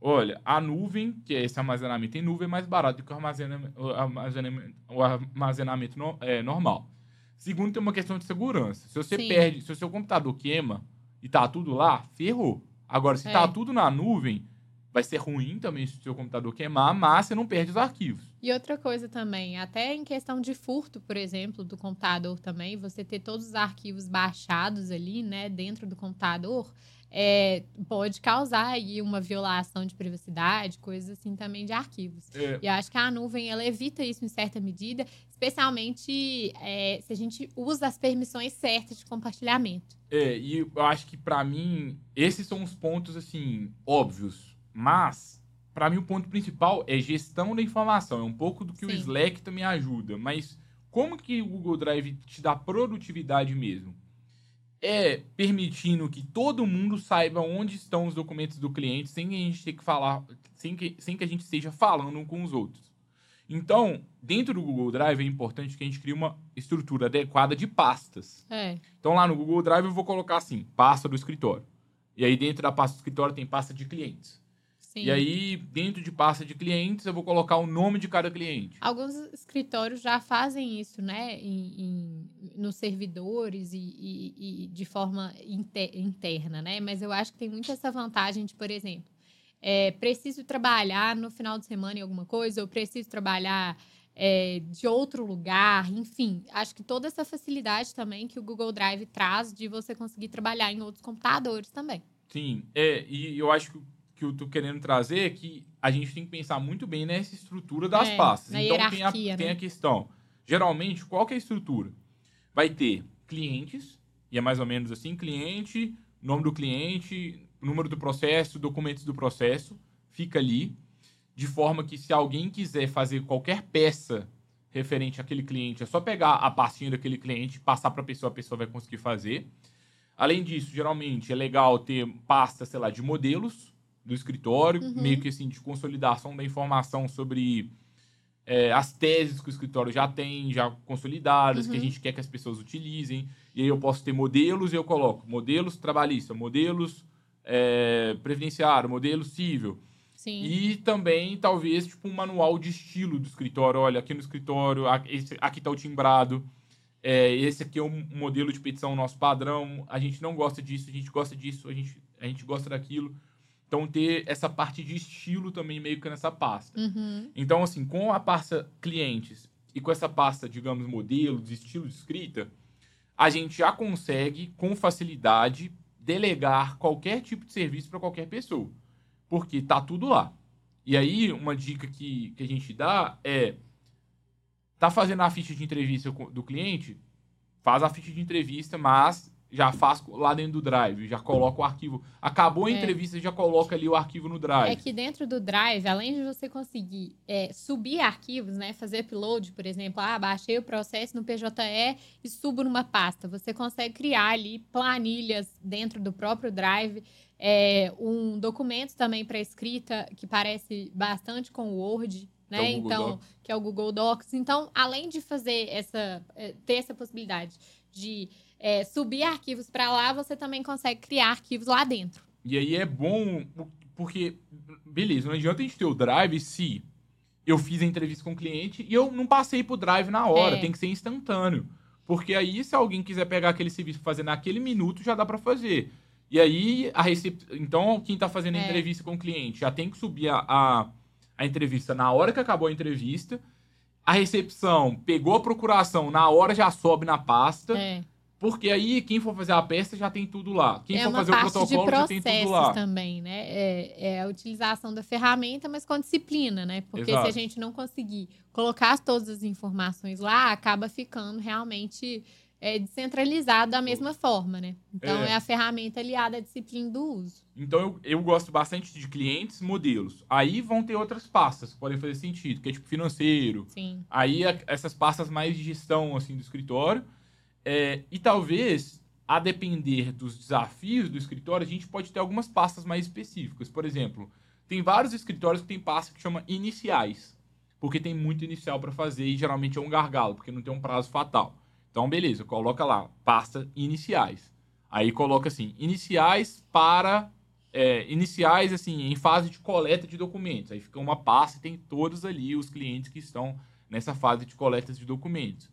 Olha, a nuvem, que é esse armazenamento em nuvem, é mais barato do que o armazenamento, o armazenamento, o armazenamento no- é, normal. Segundo, tem uma questão de segurança. Se você Sim. perde, se o seu computador queima e tá tudo lá, ferrou. Agora, se É. tá tudo na nuvem, vai ser ruim também se o seu computador queimar, mas você não perde os arquivos. E outra coisa também, até em questão de furto, por exemplo, do computador também, você ter todos os arquivos baixados ali, né, dentro do computador, é, pode causar aí uma violação de privacidade, coisas assim também de arquivos. É, E eu acho que a nuvem, ela evita isso em certa medida, especialmente é, se a gente usa as permissões certas de compartilhamento. É, e eu acho que pra mim, esses são os pontos, assim, óbvios. Mas, pra mim, o ponto principal é gestão da informação. É um pouco do que o Sim. Slack também ajuda. Mas como que o Google Drive te dá produtividade mesmo? É permitindo que todo mundo saiba onde estão os documentos do cliente sem que a gente ter que falar, sem que, sem que a gente esteja falando com os outros. Então, dentro do Google Drive é importante que a gente crie uma estrutura adequada de pastas. É, Então lá no Google Drive eu vou colocar assim, pasta do escritório. E aí dentro da pasta do escritório tem pasta de clientes. Sim. E aí dentro de pasta de clientes eu vou colocar o nome de cada cliente. Alguns escritórios já fazem isso, né? Em, em- nos servidores e, e- e de forma inte- interna, né? Mas eu acho que tem muito essa vantagem de, por exemplo, é, preciso trabalhar no final de semana em alguma coisa, ou preciso trabalhar é, de outro lugar, enfim. Acho que toda essa facilidade também que o Google Drive traz de você conseguir trabalhar em outros computadores também. Sim, é, e eu acho que que eu tô querendo trazer é que a gente tem que pensar muito bem nessa estrutura das É, pastas. então tem a, hierarquia, tem né? a questão. Geralmente, qual que é a estrutura? Vai ter clientes, e é mais ou menos assim, cliente, nome do cliente, número do processo, documentos do processo, fica ali, de forma que se alguém quiser fazer qualquer peça referente àquele cliente, é só pegar a pastinha daquele cliente, passar para a pessoa, a pessoa vai conseguir fazer. Além disso, geralmente é legal ter pasta, sei lá, de modelos do escritório, Uhum. meio que assim, de consolidação da informação sobre é, as teses que o escritório já tem, já consolidadas, que a Uhum. gente quer que as pessoas utilizem. E aí eu posso ter modelos e eu coloco modelos trabalhista, modelos é, previdenciário, modelo civil. Sim. E também, talvez, tipo, um manual de estilo do escritório. Olha, aqui no escritório, aqui tá o timbrado. É, esse aqui é um modelo de petição nosso padrão. A gente não gosta disso, a gente gosta disso, a gente, a gente gosta daquilo. Então, ter essa parte de estilo também meio que nessa pasta. Uhum. Então, assim, com a pasta clientes e com essa pasta, digamos, modelos, estilo de escrita, a gente já consegue, com facilidade, delegar qualquer tipo de serviço para qualquer pessoa. Porque tá tudo lá. E aí, uma dica que, que a gente dá é: tá fazendo a ficha de entrevista do cliente? Faz a ficha de entrevista, mas já faz lá dentro do Drive, já coloca o arquivo. Acabou a É. entrevista, já coloca ali o arquivo no Drive. É que dentro do Drive, além de você conseguir é, subir arquivos, né, fazer upload, por exemplo, ah, baixei o processo no PJE e subo numa pasta, você consegue criar ali planilhas dentro do próprio Drive, é, um documento também para escrita que parece bastante com o Word, né? Que é então, Docs. que é o Google Docs. Então, além de fazer essa, é, ter essa possibilidade de é, subir arquivos para lá, você também consegue criar arquivos lá dentro. E aí é bom, porque, beleza, não adianta a gente ter o drive se eu fiz a entrevista com o cliente e eu não passei pro drive na hora, É. tem que ser instantâneo. Porque aí, se alguém quiser pegar aquele serviço e fazer naquele minuto, já dá pra fazer. E aí, a recep... então, quem tá fazendo a É. entrevista com o cliente já tem que subir a, a, a entrevista na hora que acabou a entrevista. A recepção pegou a procuração, na hora já sobe na pasta. É. Porque aí, quem for fazer a peça já tem tudo lá. Quem é for fazer o protocolo já tem tudo lá. também, né? É, é a utilização da ferramenta, mas com disciplina, né? Porque Exato. se a gente não conseguir colocar todas as informações lá, acaba ficando realmente é, descentralizado da mesma forma, né? Então É. é. a ferramenta aliada à disciplina do uso. Então eu, eu gosto bastante de clientes, modelos. Aí vão ter outras pastas que podem fazer sentido, que é tipo financeiro. Sim. Aí a- essas pastas mais de gestão assim do escritório. É, e talvez, a depender dos desafios do escritório, a gente pode ter algumas pastas mais específicas. Por exemplo, tem vários escritórios que tem pasta que chama iniciais, porque tem muito inicial para fazer e geralmente é um gargalo, porque não tem um prazo fatal. Então, beleza, coloca lá, pasta iniciais. Aí coloca assim, iniciais para é, iniciais assim em fase de coleta de documentos. Aí fica uma pasta e tem todos ali os clientes que estão nessa fase de coleta de documentos.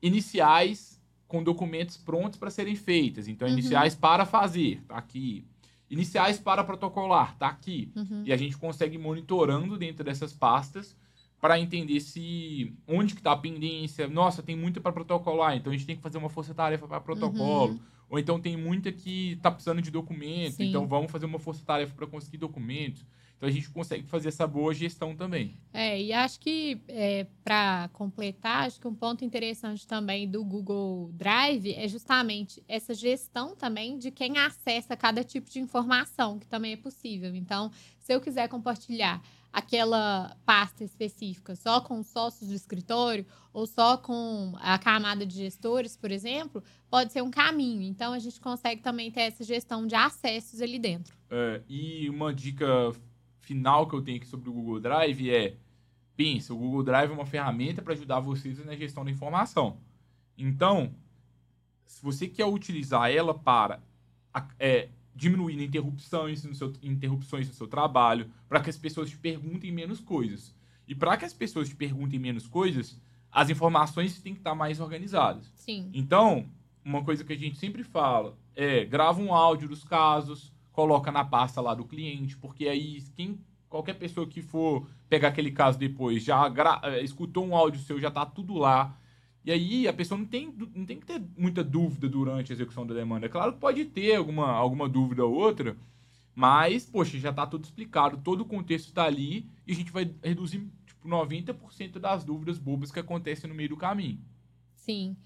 Iniciais com documentos prontos para serem feitas. Então, Uhum. iniciais para fazer, tá aqui. Iniciais para protocolar, tá aqui. Uhum. E a gente consegue monitorando dentro dessas pastas para entender se onde que tá a pendência. Nossa, tem muita para protocolar, então a gente tem que fazer uma força-tarefa para protocolo. Uhum. Ou então tem muita que tá precisando de documento, Sim. então vamos fazer uma força-tarefa para conseguir documentos. Então a gente consegue fazer essa boa gestão também. É, e acho que é, para completar, acho que um ponto interessante também do Google Drive é justamente essa gestão também de quem acessa cada tipo de informação, que também é possível. Então, se eu quiser compartilhar aquela pasta específica só com os sócios do escritório ou só com a camada de gestores, por exemplo, pode ser um caminho. Então, a gente consegue também ter essa gestão de acessos ali dentro. É, e uma dica final que eu tenho aqui sobre o Google Drive é: pensa, o Google Drive é uma ferramenta para ajudar vocês na gestão da informação. Então, se você quer utilizar ela para é, diminuir interrupções no seu, interrupções no seu trabalho, para que as pessoas te perguntem menos coisas. E para que as pessoas te perguntem menos coisas, as informações têm que estar mais organizadas. Sim. Então, uma coisa que a gente sempre fala é grava um áudio dos casos, coloca na pasta lá do cliente, porque aí quem qualquer pessoa que for pegar aquele caso depois já eh, escutou um áudio seu, já tá tudo lá. E aí a pessoa não tem, não tem que ter muita dúvida durante a execução da demanda. Claro que pode ter alguma, alguma dúvida ou outra, mas, poxa, já tá tudo explicado, todo o contexto tá ali e a gente vai reduzir tipo 90% das dúvidas bobas que acontecem no meio do caminho. Sim.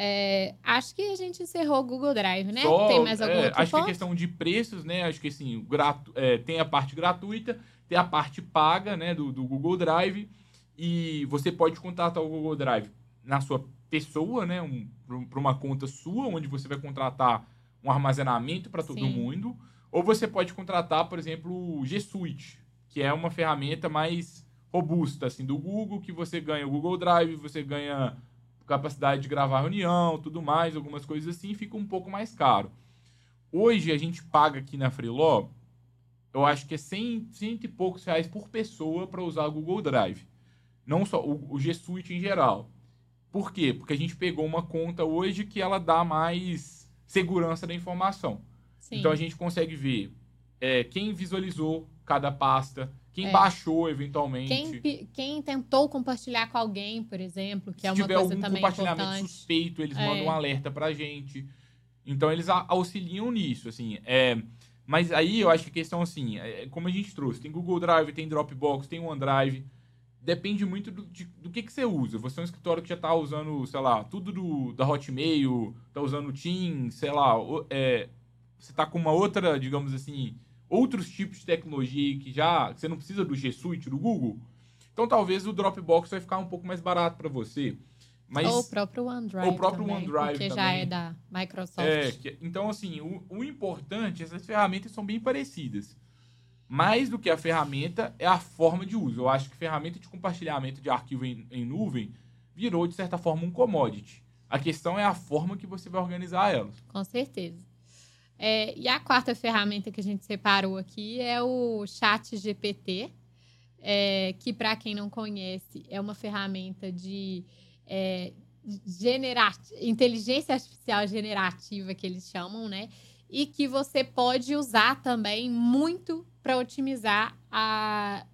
É, acho que a gente encerrou o Google Drive, né? Só, Tem mais algum é, acho que a ponto? questão de preços, né? Acho que assim, gratu, é, tem a parte gratuita, tem a parte paga, né, do, do Google Drive. E você pode contratar o Google Drive na sua pessoa, né? Um, para uma conta sua, onde você vai contratar um armazenamento para todo Sim. mundo. Ou você pode contratar, por exemplo, o G Suite, que é uma ferramenta mais robusta, assim, do Google, que você ganha o Google Drive, você ganha capacidade de gravar reunião, tudo mais, algumas coisas assim, fica um pouco mais caro. Hoje a gente paga aqui na Freeló, eu acho que é 100, cento e poucos reais por pessoa para usar o Google Drive. Não só o, o G Suite em geral. Por quê? Porque a gente pegou uma conta hoje que ela dá mais segurança da informação. Sim. Então a gente consegue ver é, quem visualizou cada pasta, quem É. baixou eventualmente. Quem, quem tentou compartilhar com alguém, por exemplo, que é Se uma tiver coisa algum também compartilhamento importante. suspeito, eles É. mandam um alerta pra gente. Então eles auxiliam nisso, assim. É, mas aí eu acho que a questão, assim, é, como a gente trouxe, tem Google Drive, tem Dropbox, tem OneDrive. Depende muito do, de- do que, que você usa. Você é um escritório que já tá usando, sei lá, tudo do, da Hotmail, tá usando o Teams, sei lá, é, você tá com uma outra, digamos assim, outros tipos de tecnologia que já que você não precisa do G Suite, do Google. Então talvez o Dropbox vai ficar um pouco mais barato para você. Mas Ou o próprio OneDrive. o próprio também, OneDrive Porque já é da Microsoft. é, que- então assim, o, o importante, essas ferramentas são bem parecidas. Mais do que a ferramenta é a forma de uso. Eu acho que ferramenta de compartilhamento de arquivo em, em nuvem virou de certa forma um commodity. A questão é a forma que você vai organizar elas. Com certeza. É, e a quarta ferramenta que a gente separou aqui é o Chat GPT, é, que, para quem não conhece, é uma ferramenta de é, inteligência artificial generativa, que eles chamam, né? E que você pode usar também muito para otimizar a,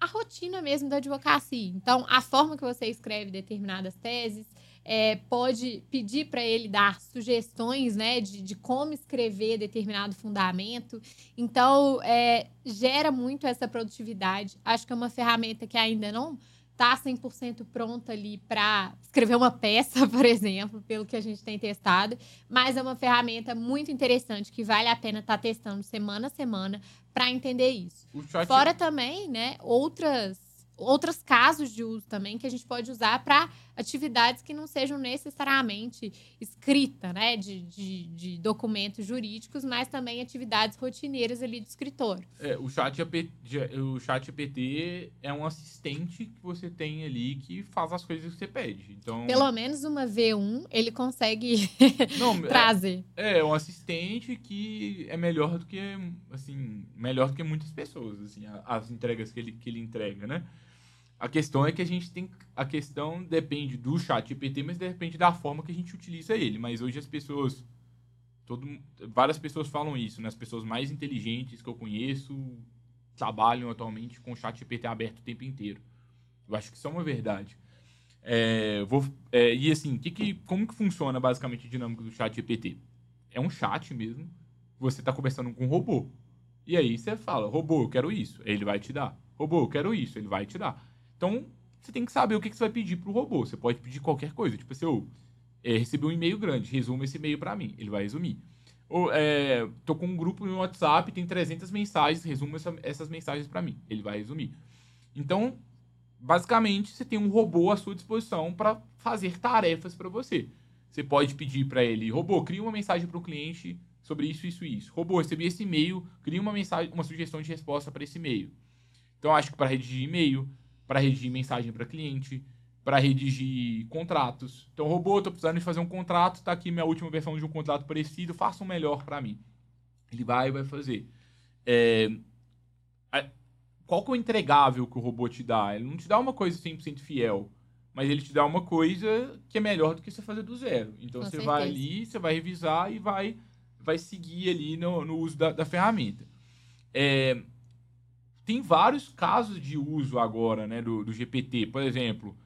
a rotina mesmo da advocacia. Então, a forma que você escreve determinadas teses, é, pode pedir para ele dar sugestões né, de, de como escrever determinado fundamento. Então, é, gera muito essa produtividade. Acho que é uma ferramenta que ainda não tá 100% pronta ali para escrever uma peça, por exemplo, pelo que a gente tem testado, mas é uma ferramenta muito interessante que vale a pena estar tá testando semana a semana para entender isso. Fora também, né, outras outros casos de uso também que a gente pode usar para atividades que não sejam necessariamente escrita, né, de, de, de, documentos jurídicos, mas também atividades rotineiras ali do escritor. É, o chat APT, o chat APT é um assistente que você tem ali que faz as coisas que você pede. Então, pelo menos uma V1 ele consegue não, trazer. É, é um assistente que é melhor do que assim, melhor do que muitas pessoas, assim, as entregas que ele que ele entrega, né? A questão é que a gente tem. A questão depende do chat GPT, mas depende da forma que a gente utiliza ele. Mas hoje as pessoas. Todo, várias pessoas falam isso, né? As pessoas mais inteligentes que eu conheço trabalham atualmente com o chat GPT aberto o tempo inteiro. Eu acho que isso é uma verdade. É, vou, é, e assim, que que, como que funciona basicamente a dinâmica do chat GPT? É um chat mesmo. Você está conversando com um robô. E aí você fala, robô, eu quero isso. Ele vai te dar. Robô, eu quero isso. Ele vai te dar. Então, você tem que saber o que, que você vai pedir para o robô. Você pode pedir qualquer coisa. Tipo assim, eu é, recebi um e-mail grande, resuma esse e-mail para mim. Ele vai resumir. Ou, é, tô com um grupo no WhatsApp, tem 300 mensagens, resuma essa, essas mensagens para mim. Ele vai resumir. Então, basicamente, você tem um robô à sua disposição para fazer tarefas para você. Você pode pedir para ele, robô, cria uma mensagem para o cliente sobre isso, isso e isso. Robô, recebi esse e-mail, cria uma mensagem, uma sugestão de resposta para esse e-mail. Então, acho que para redigir e-mail, para redigir mensagem para cliente, para redigir contratos. Então, robô, estou precisando de fazer um contrato, está aqui minha última versão de um contrato parecido, faça um melhor para mim. Ele vai e vai fazer. É, qual que é o entregável que o robô te dá? Ele não te dá uma coisa 100% fiel, mas ele te dá uma coisa que é melhor do que você fazer do zero. Então, Com você certeza. vai ali, você vai revisar e vai, vai seguir ali no, no uso da, da ferramenta. É, tem vários casos de uso agora, né, do, do GPT. Por exemplo,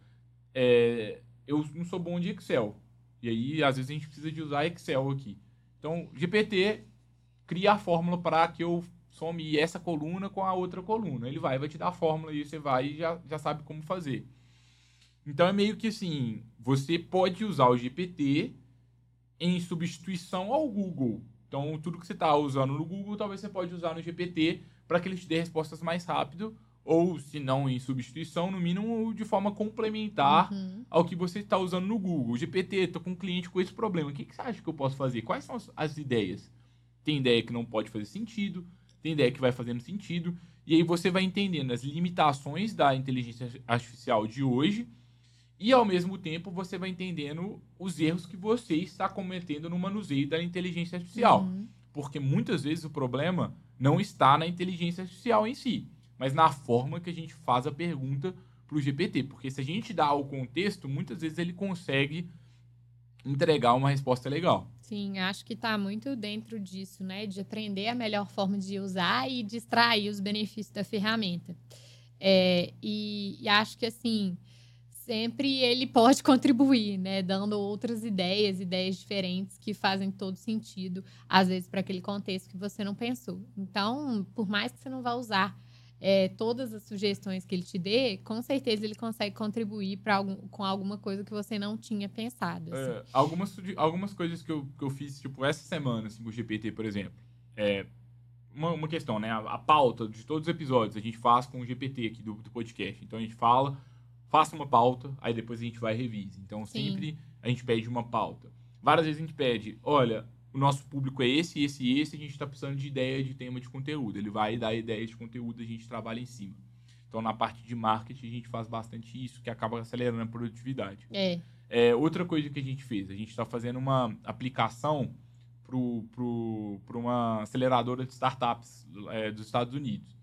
é, eu não sou bom de Excel. E aí, às vezes, a gente precisa de usar Excel aqui. Então, GPT cria a fórmula para que eu some essa coluna com a outra coluna. Ele vai, vai te dar a fórmula e você vai e já, já sabe como fazer. Então, é meio que assim, você pode usar o GPT em substituição ao Google. Então, tudo que você está usando no Google, talvez você pode usar no GPT para que ele te dê respostas mais rápido, ou se não em substituição, no mínimo de forma complementar uhum. ao que você está usando no Google. GPT, estou com um cliente com esse problema, o que, que você acha que eu posso fazer? Quais são as, as ideias? Tem ideia que não pode fazer sentido, tem ideia que vai fazendo sentido, e aí você vai entendendo as limitações da inteligência artificial de hoje, e ao mesmo tempo você vai entendendo os erros que você está cometendo no manuseio da inteligência artificial. Uhum. Porque muitas vezes o problema não está na inteligência artificial em si, mas na forma que a gente faz a pergunta para o GPT. Porque se a gente dá o contexto, muitas vezes ele consegue entregar uma resposta legal. Sim, acho que está muito dentro disso, né? De aprender a melhor forma de usar e de extrair os benefícios da ferramenta. É, e, e acho que assim sempre ele pode contribuir, né? Dando outras ideias, ideias diferentes que fazem todo sentido, às vezes, para aquele contexto que você não pensou. Então, por mais que você não vá usar é, todas as sugestões que ele te dê, com certeza ele consegue contribuir algum, com alguma coisa que você não tinha pensado. Assim. É, algumas, algumas coisas que eu, que eu fiz, tipo, essa semana, assim, com o GPT, por exemplo. É, uma, uma questão, né? A, a, pauta de todos os episódios a gente faz com o GPT aqui do, do podcast. Então, a gente fala faça uma pauta, aí depois a gente vai revise. Então, Sim. sempre a gente pede uma pauta. Várias vezes a gente pede, olha, o nosso público é esse, esse e esse, a gente está precisando de ideia de tema de conteúdo. Ele vai dar ideias de conteúdo, a gente trabalha em cima. Então, na parte de marketing, a gente faz bastante isso, que acaba acelerando a produtividade. É. é outra coisa que a gente fez, a gente está fazendo uma aplicação para uma aceleradora de startups é, dos Estados Unidos.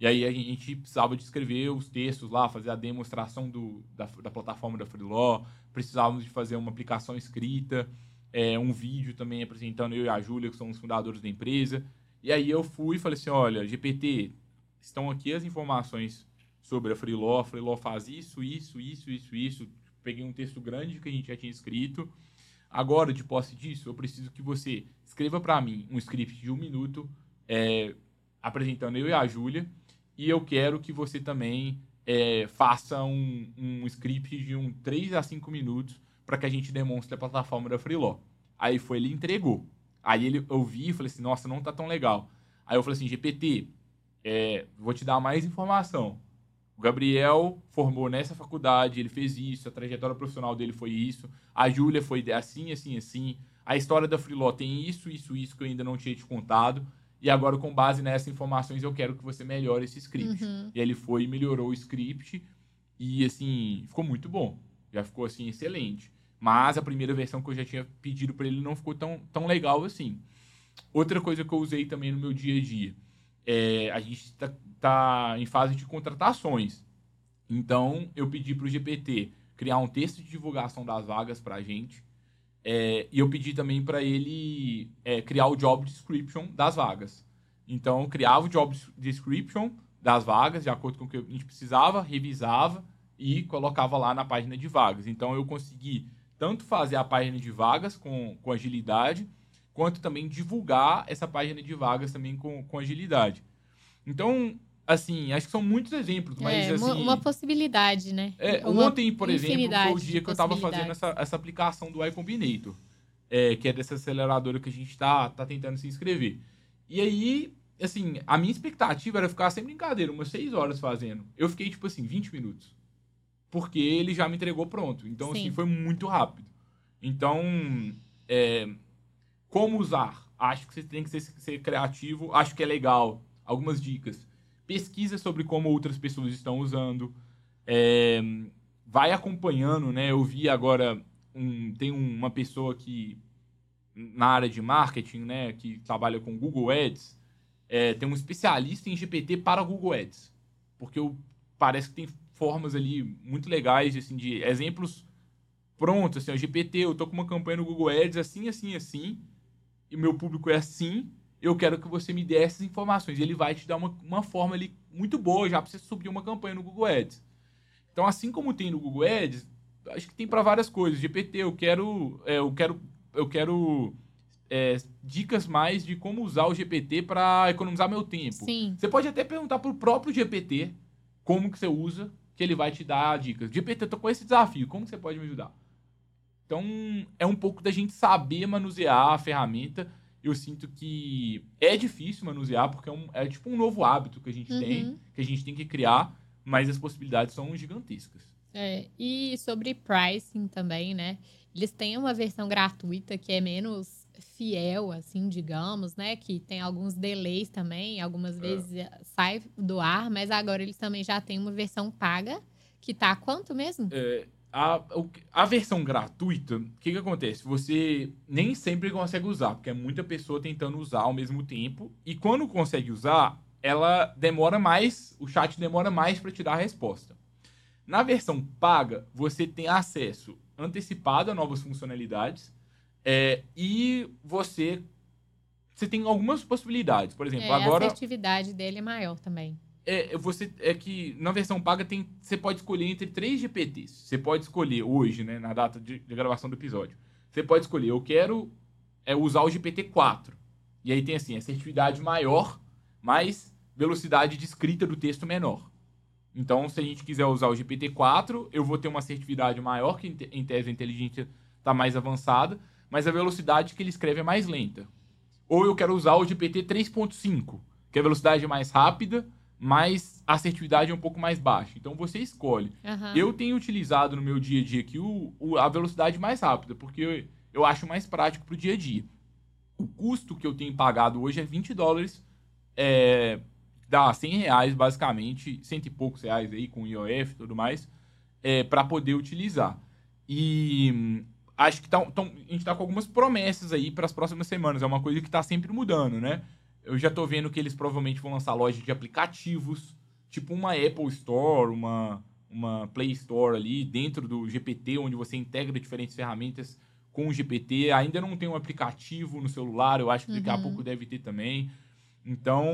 E aí a gente precisava de escrever os textos lá, fazer a demonstração do, da, da plataforma da Freeló, precisávamos de fazer uma aplicação escrita, é, um vídeo também apresentando eu e a Júlia, que somos os fundadores da empresa. E aí eu fui e falei assim, olha, GPT, estão aqui as informações sobre a Freeló, a Freeló faz isso, isso, isso, isso, isso. Peguei um texto grande que a gente já tinha escrito. Agora, de posse disso, eu preciso que você escreva para mim um script de um minuto, é, apresentando eu e a Júlia, e eu quero que você também é, faça um, um script de um 3 a 5 minutos para que a gente demonstre a plataforma da Freeló. Aí foi, ele entregou. Aí ele, eu vi e falei assim, nossa, não tá tão legal. Aí eu falei assim, GPT, é, vou te dar mais informação. O Gabriel formou nessa faculdade, ele fez isso, a trajetória profissional dele foi isso, a Júlia foi assim, assim, assim, a história da Freeló tem isso, isso, isso que eu ainda não tinha te contado, e agora com base nessas informações eu quero que você melhore esse script. Uhum. E ele foi e melhorou o script, e assim, ficou muito bom, já ficou assim, excelente. Mas a primeira versão que eu já tinha pedido para ele não ficou tão, tão legal assim. Outra coisa que eu usei também no meu dia a dia, é, a gente está tá em fase de contratações. Então, eu pedi para o GPT criar um texto de divulgação das vagas para a gente. É, e eu pedi também para ele é, criar o job description das vagas. Então, eu criava o job description das vagas, de acordo com o que a gente precisava, revisava e colocava lá na página de vagas. Então, eu consegui tanto fazer a página de vagas com, com agilidade, quanto também divulgar essa página de vagas também com, com agilidade. Então, assim, acho que são muitos exemplos, mas é, assim... uma possibilidade, né? É, ontem, por exemplo, foi o dia que eu estava fazendo essa, essa aplicação do iCombinator, é, que é dessa aceleradora que a gente está tá tentando se inscrever. E aí, assim, a minha expectativa era ficar sem brincadeira, umas 6 horas fazendo. Eu fiquei, tipo assim, 20 minutos. Porque ele já me entregou pronto. Então, Sim. assim, foi muito rápido. Então, é, como usar? Acho que você tem que ser, ser criativo. Acho que é legal. Algumas dicas. Pesquisa sobre como outras pessoas estão usando. É, vai acompanhando, né? Eu vi agora um, tem uma pessoa que na área de marketing, né, que trabalha com Google Ads, é, tem um especialista em GPT para Google Ads, porque eu, parece que tem formas ali muito legais assim de exemplos prontos, assim, o GPT, eu tô com uma campanha no Google Ads assim, assim, assim, e o meu público é assim, eu quero que você me dê essas informações. E ele vai te dar uma, uma forma ali muito boa já para você subir uma campanha no Google Ads. Então, assim como tem no Google Ads, acho que tem para várias coisas. GPT, eu quero, é, eu quero, eu quero é, dicas mais de como usar o GPT para economizar meu tempo. Sim. Você pode até perguntar pro próprio GPT como que você usa, que ele vai te dar dicas. GPT, eu tô com esse desafio, como que você pode me ajudar? Então, é um pouco da gente saber manusear a ferramenta. Eu sinto que é difícil manusear, porque é, um, é tipo um novo hábito que a gente Uhum. tem, que a gente tem que criar, mas as possibilidades são gigantescas. É, e sobre pricing também, né? Eles têm uma versão gratuita que é menos fiel, assim, digamos, né? Que tem alguns delays também, algumas vezes eh, sai do ar, mas agora eles também já têm uma versão paga, que tá quanto mesmo? É, a, a versão gratuita, o que, que acontece? Você nem sempre consegue usar, porque é muita pessoa tentando usar ao mesmo tempo. E quando consegue usar, ela demora mais, o chat demora mais para te dar a resposta. Na versão paga, você tem acesso antecipado a novas funcionalidades é, e você, você tem algumas possibilidades. Por exemplo, É, a agora assertividade dele é maior também. É, você é que na versão paga tem você pode escolher entre três GPTs. Você pode escolher hoje, né, na data de, de gravação do episódio. Você pode escolher, eu quero é, usar o GPT 4. E aí tem assim, assertividade maior, mas velocidade de escrita do texto menor. Então, se a gente quiser usar o GPT 4, eu vou ter uma assertividade maior, que em te- em tese a inteligência está mais avançada, mas a velocidade que ele escreve é mais lenta. Ou eu quero usar o GPT 3.5, que a velocidade é mais rápida, mas a assertividade é um pouco mais baixa. Então você escolhe. Aham. Eu tenho utilizado no meu dia a dia aqui o, o- a velocidade mais rápida, porque eu, eu acho mais prático para o dia a dia. O custo que eu tenho pagado hoje é 20 dólares, é, dá 100 reais basicamente, cento e poucos reais aí com IOF e tudo mais, é, para poder utilizar. E hum, acho que tá, tão- a gente tá com algumas promessas aí para as próximas semanas. É uma coisa que tá sempre mudando, né? Eu já tô vendo que eles provavelmente vão lançar loja de aplicativos, tipo uma Apple Store, uma, uma Play Store ali dentro do GPT, onde você integra diferentes ferramentas com o GPT. Ainda não tem um aplicativo no celular, eu acho que daqui a Uhum. pouco deve ter também. Então,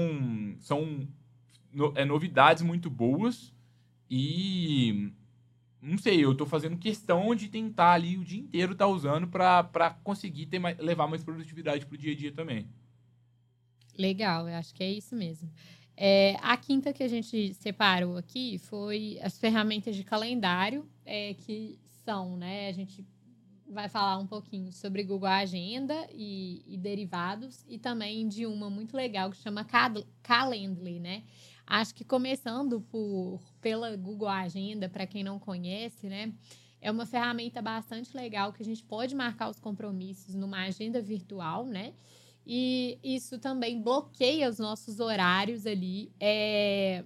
são no- é, novidades muito boas e não sei, eu tô fazendo questão de tentar ali o dia inteiro estar usando para conseguir ter mais, levar mais produtividade pro dia a dia também. Legal, eu acho que é isso mesmo. É, a quinta que a gente separou aqui foi as ferramentas de calendário, é, que são, né? A gente vai falar um pouquinho sobre Google Agenda e, e derivados, e também de uma muito legal que chama Calendly, né? Acho que começando por pela Google Agenda, para quem não conhece, né? É uma ferramenta bastante legal que a gente pode marcar os compromissos numa agenda virtual, né? E isso também bloqueia os nossos horários ali, é,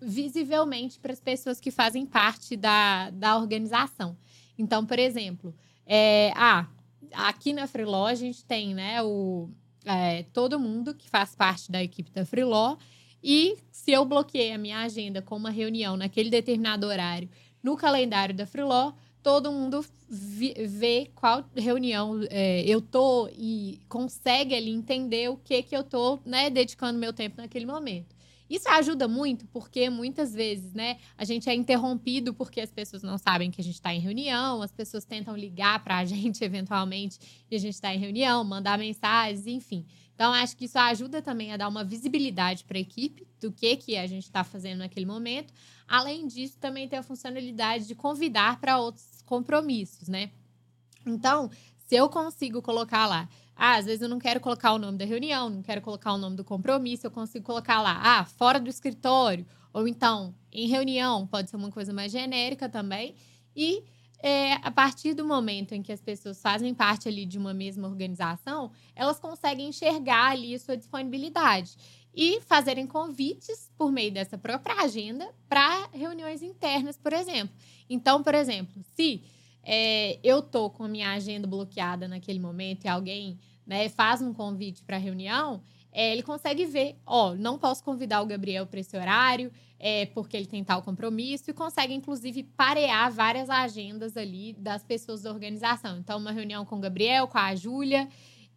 visivelmente para as pessoas que fazem parte da, da organização. Então, por exemplo, é, ah, aqui na Freeló a gente tem né, o, é, todo mundo que faz parte da equipe da Freeló. E se eu bloqueei a minha agenda com uma reunião naquele determinado horário no calendário da Freeló, todo mundo vê qual reunião é, eu tô e consegue ali entender o que que eu tô né, dedicando meu tempo naquele momento. Isso ajuda muito porque muitas vezes, né, a gente é interrompido porque as pessoas não sabem que a gente está em reunião, as pessoas tentam ligar para a gente eventualmente e a gente está em reunião, mandar mensagens, enfim. Então, acho que isso ajuda também a dar uma visibilidade para a equipe do que, que a gente está fazendo naquele momento. Além disso, também tem a funcionalidade de convidar para outros compromissos, né? Então, se eu consigo colocar lá ah, às vezes eu não quero colocar o nome da reunião, não quero colocar o nome do compromisso, eu consigo colocar lá, ah, fora do escritório, ou então em reunião, pode ser uma coisa mais genérica também. E é, a partir do momento em que as pessoas fazem parte ali de uma mesma organização, elas conseguem enxergar ali a sua disponibilidade e fazerem convites por meio dessa própria agenda para reuniões internas, por exemplo. Então, por exemplo, se é, eu tô com a minha agenda bloqueada naquele momento e alguém né, faz um convite para reunião, é, ele consegue ver, ó, não posso convidar o Gabriel para esse horário, é, porque ele tem tal compromisso, e consegue, inclusive, parear várias agendas ali das pessoas da organização. Então, uma reunião com o Gabriel, com a Júlia,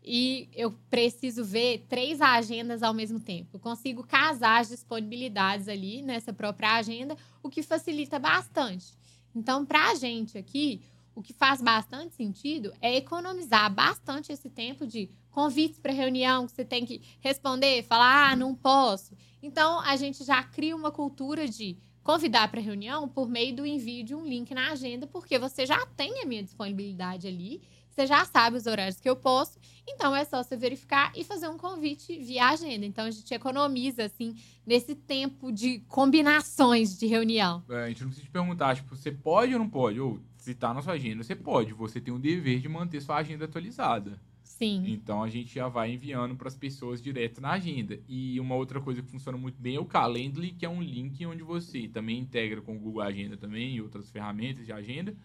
e eu preciso ver três agendas ao mesmo tempo. Eu consigo casar as disponibilidades ali nessa própria agenda, o que facilita bastante. Então, para a gente aqui, o que faz bastante sentido é economizar bastante esse tempo de convites para reunião que você tem que responder, falar, ah, não posso. Então, a gente já cria uma cultura de convidar para reunião por meio do envio de um link na agenda, porque você já tem a minha disponibilidade ali, você já sabe os horários que eu posso, então é só você verificar e fazer um convite via agenda. Então a gente economiza, assim, nesse tempo de combinações de reunião. É, a gente não precisa te perguntar, tipo, você pode ou não pode? Ou se tá na sua agenda, você pode. Você tem o dever de manter sua agenda atualizada. Sim. Então a gente já vai enviando para as pessoas direto na agenda. E uma outra coisa que funciona muito bem é o Calendly, que é um link onde você também integra com o Google Agenda também e outras ferramentas de agenda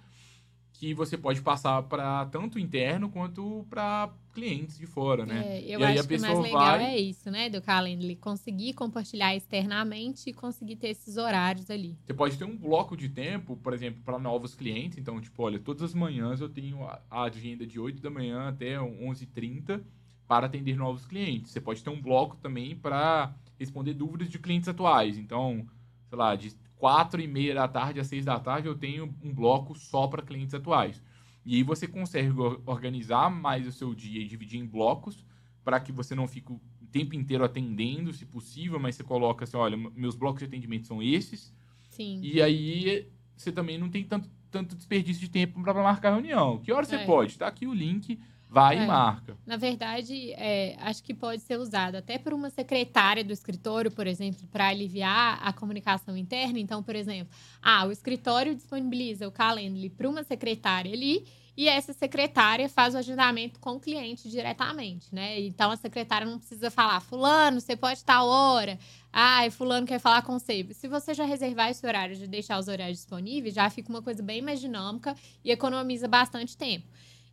que você pode passar para tanto interno quanto para clientes de fora, né? É, eu e acho que o mais legal vai... é isso, né, do Calendly, conseguir compartilhar externamente e conseguir ter esses horários ali. Você pode ter um bloco de tempo, por exemplo, para novos clientes, então, tipo, olha, todas as manhãs eu tenho a agenda de 8 da manhã até 11h30 para atender novos clientes. Você pode ter um bloco também para responder dúvidas de clientes atuais, então, sei lá, de quatro e meia da tarde às seis da tarde eu tenho um bloco só para clientes atuais. E aí você consegue organizar mais o seu dia e dividir em blocos para que você não fique o tempo inteiro atendendo, se possível, mas você coloca assim, olha, meus blocos de atendimento são esses. Sim. E aí você também não tem tanto, tanto desperdício de tempo para marcar reunião. Que hora é. você pode? Tá aqui o link vai é. e marca. Na verdade, é, acho que pode ser usado até por uma secretária do escritório, por exemplo, para aliviar a comunicação interna. Então, por exemplo, ah, o escritório disponibiliza o Calendly para uma secretária ali e essa secretária faz o agendamento com o cliente diretamente, né? Então a secretária não precisa falar, fulano, você pode estar hora. Ah, fulano quer falar com você. Se você já reservar esse horário de deixar os horários disponíveis, já fica uma coisa bem mais dinâmica e economiza bastante tempo.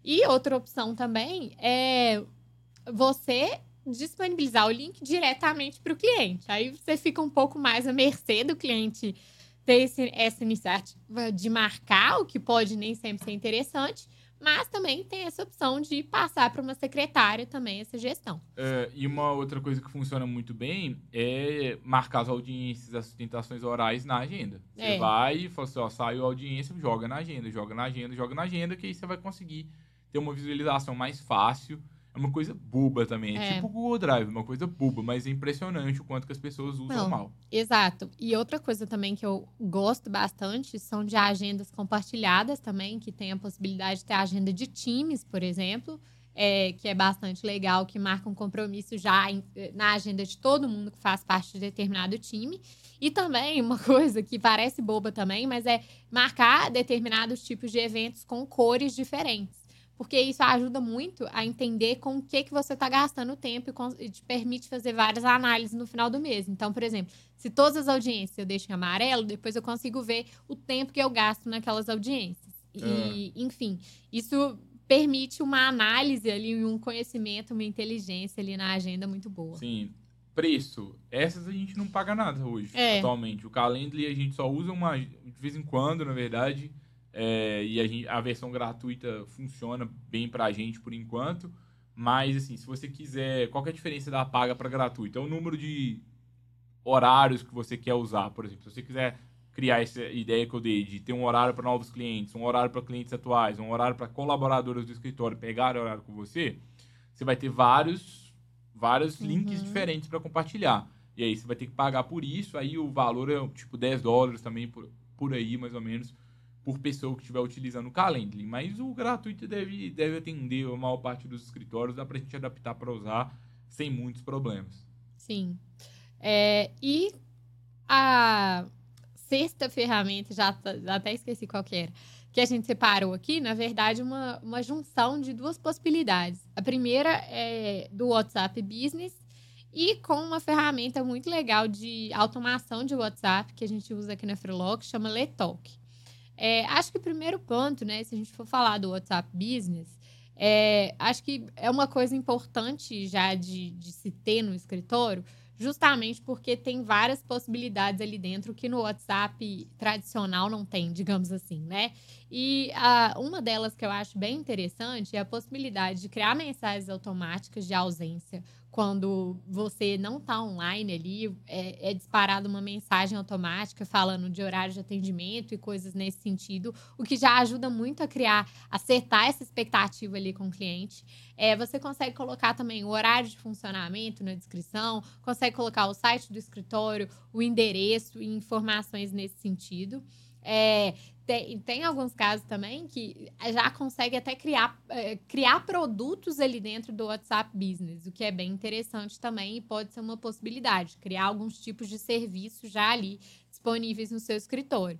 E outra opção também é você disponibilizar o link diretamente para o cliente. Aí você fica um pouco mais à mercê do cliente ter esse, essa iniciativa de marcar, o que pode nem sempre ser interessante, mas também tem essa opção de passar para uma secretária também essa gestão. É, e uma outra coisa que funciona muito bem é marcar as audiências, as sustentações orais na agenda. Você é. vai e fala assim, ó, saiu a audiência, joga na agenda, joga na agenda, joga na agenda, que aí você vai conseguir ter uma visualização mais fácil. é uma coisa boba também. É, É. tipo o Google Drive, uma coisa boba, mas é impressionante o quanto que as pessoas usam Não. mal. Exato. E outra coisa também que eu gosto bastante são de agendas compartilhadas também, que tem a possibilidade de ter agenda de times, por exemplo, é, que é bastante legal, que marca um compromisso já em- na agenda de todo mundo que faz parte de determinado time. E também uma coisa que parece boba também, mas é marcar determinados tipos de eventos com cores diferentes. Porque isso ajuda muito a entender com o que, que você está gastando tempo e, com- e te permite fazer várias análises no final do mês. Então, por exemplo, se todas as audiências eu deixo em amarelo, depois eu consigo ver o tempo que eu gasto naquelas audiências. E, enfim, isso permite uma análise ali, um conhecimento, uma inteligência ali na agenda muito boa. Sim. Preço. Essas a gente não paga nada hoje, É. atualmente. O Calendly a gente só usa uma, de vez em quando, na verdade. É, e a, gente- a versão gratuita funciona bem pra gente por enquanto. Mas, assim, se você quiser. Qual que é a diferença da paga para gratuita? É o número de horários que você quer usar. Por exemplo, se você quiser criar essa ideia que eu dei de ter um horário para novos clientes, um horário para clientes atuais, um horário para colaboradores do escritório pegar horário com você, você vai ter vários, vários links Uhum. diferentes para compartilhar. E aí você vai ter que pagar por isso, aí o valor é tipo 10 dólares também por, por aí, mais ou menos, por pessoa que estiver utilizando o Calendly. Mas o gratuito deve, deve atender a maior parte dos escritórios, dá pra gente adaptar para usar sem muitos problemas. Sim. É, e a sexta ferramenta, já, até esqueci qual que era, que a gente separou aqui, na verdade, uma, uma junção de duas possibilidades. A primeira é do WhatsApp Business e com uma ferramenta muito legal de automação de WhatsApp que a gente usa aqui na Freelog, que chama Letalk. É, acho que o primeiro ponto, né, se a gente for falar do WhatsApp Business, é, acho que é uma coisa importante já de, de se ter no escritório, justamente porque tem várias possibilidades ali dentro que no WhatsApp tradicional não tem, digamos assim, né? E ah, uma delas que eu acho bem interessante é a possibilidade de criar mensagens automáticas de ausência. Quando você não está online ali, é, é disparada uma mensagem automática falando de horário de atendimento e coisas nesse sentido, o que já ajuda muito a criar, acertar essa expectativa ali com o cliente. É, você consegue colocar também o horário de funcionamento na descrição, consegue colocar o site do escritório, o endereço e informações nesse sentido. É, tem, tem alguns casos também que já consegue até criar, é, criar produtos ali dentro do WhatsApp Business, o que é bem interessante também e pode ser uma possibilidade, criar alguns tipos de serviços já ali disponíveis no seu escritório.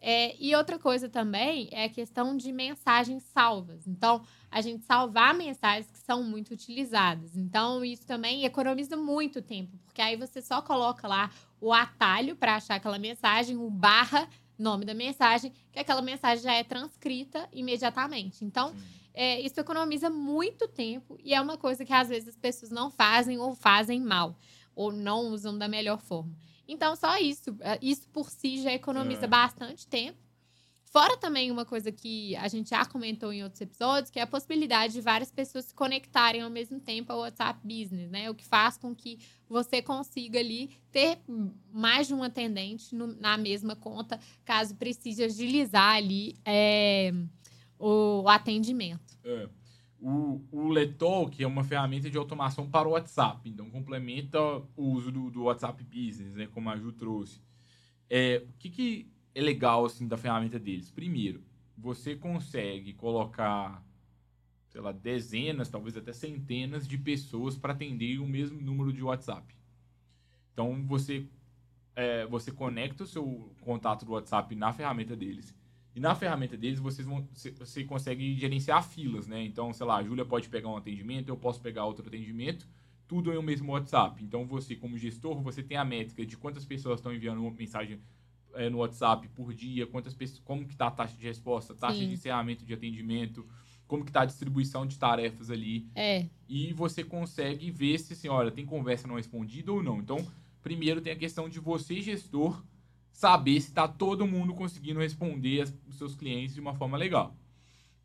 É, e outra coisa também é a questão de mensagens salvas. Então, a gente salvar mensagens que são muito utilizadas. Então, isso também economiza muito tempo, porque aí você só coloca lá o atalho para achar aquela mensagem, o barra nome da mensagem, que aquela mensagem já é transcrita imediatamente. Então, é, isso economiza muito tempo e é uma coisa que às vezes as pessoas não fazem ou fazem mal, ou não usam da melhor forma. Então, só isso. é, Isso por si já economiza É. bastante tempo. Fora também uma coisa que a gente já comentou em outros episódios, que é a possibilidade de várias pessoas se conectarem ao mesmo tempo ao WhatsApp Business, né? O que faz com que você consiga ali ter mais de um atendente no- na mesma conta, caso precise agilizar ali é, o, o atendimento. É. O, o Letalk é uma ferramenta de automação para o WhatsApp, então complementa o uso do, do WhatsApp Business, né, como a Ju trouxe. É, o que, que é legal assim da ferramenta deles? Primeiro, você consegue colocar, sei lá, dezenas, talvez até centenas de pessoas para atender o mesmo número de WhatsApp. Então você é, você conecta o seu contato do WhatsApp na ferramenta deles. E na ferramenta deles, vocês vão, você, consegue gerenciar filas, né? Então, sei lá, a Júlia pode pegar um atendimento, eu posso pegar outro atendimento, tudo em um mesmo WhatsApp. Então, você, como gestor, você tem a métrica de quantas pessoas estão enviando uma mensagem é, no WhatsApp por dia, quantas pessoas, como que está a taxa de resposta, taxa Sim. de encerramento de atendimento, como que está a distribuição de tarefas ali É, e você consegue ver se, assim, olha, tem conversa não respondida ou não. Então, primeiro tem a questão de você, gestor, saber se está todo mundo conseguindo responder as- os seus clientes de uma forma legal.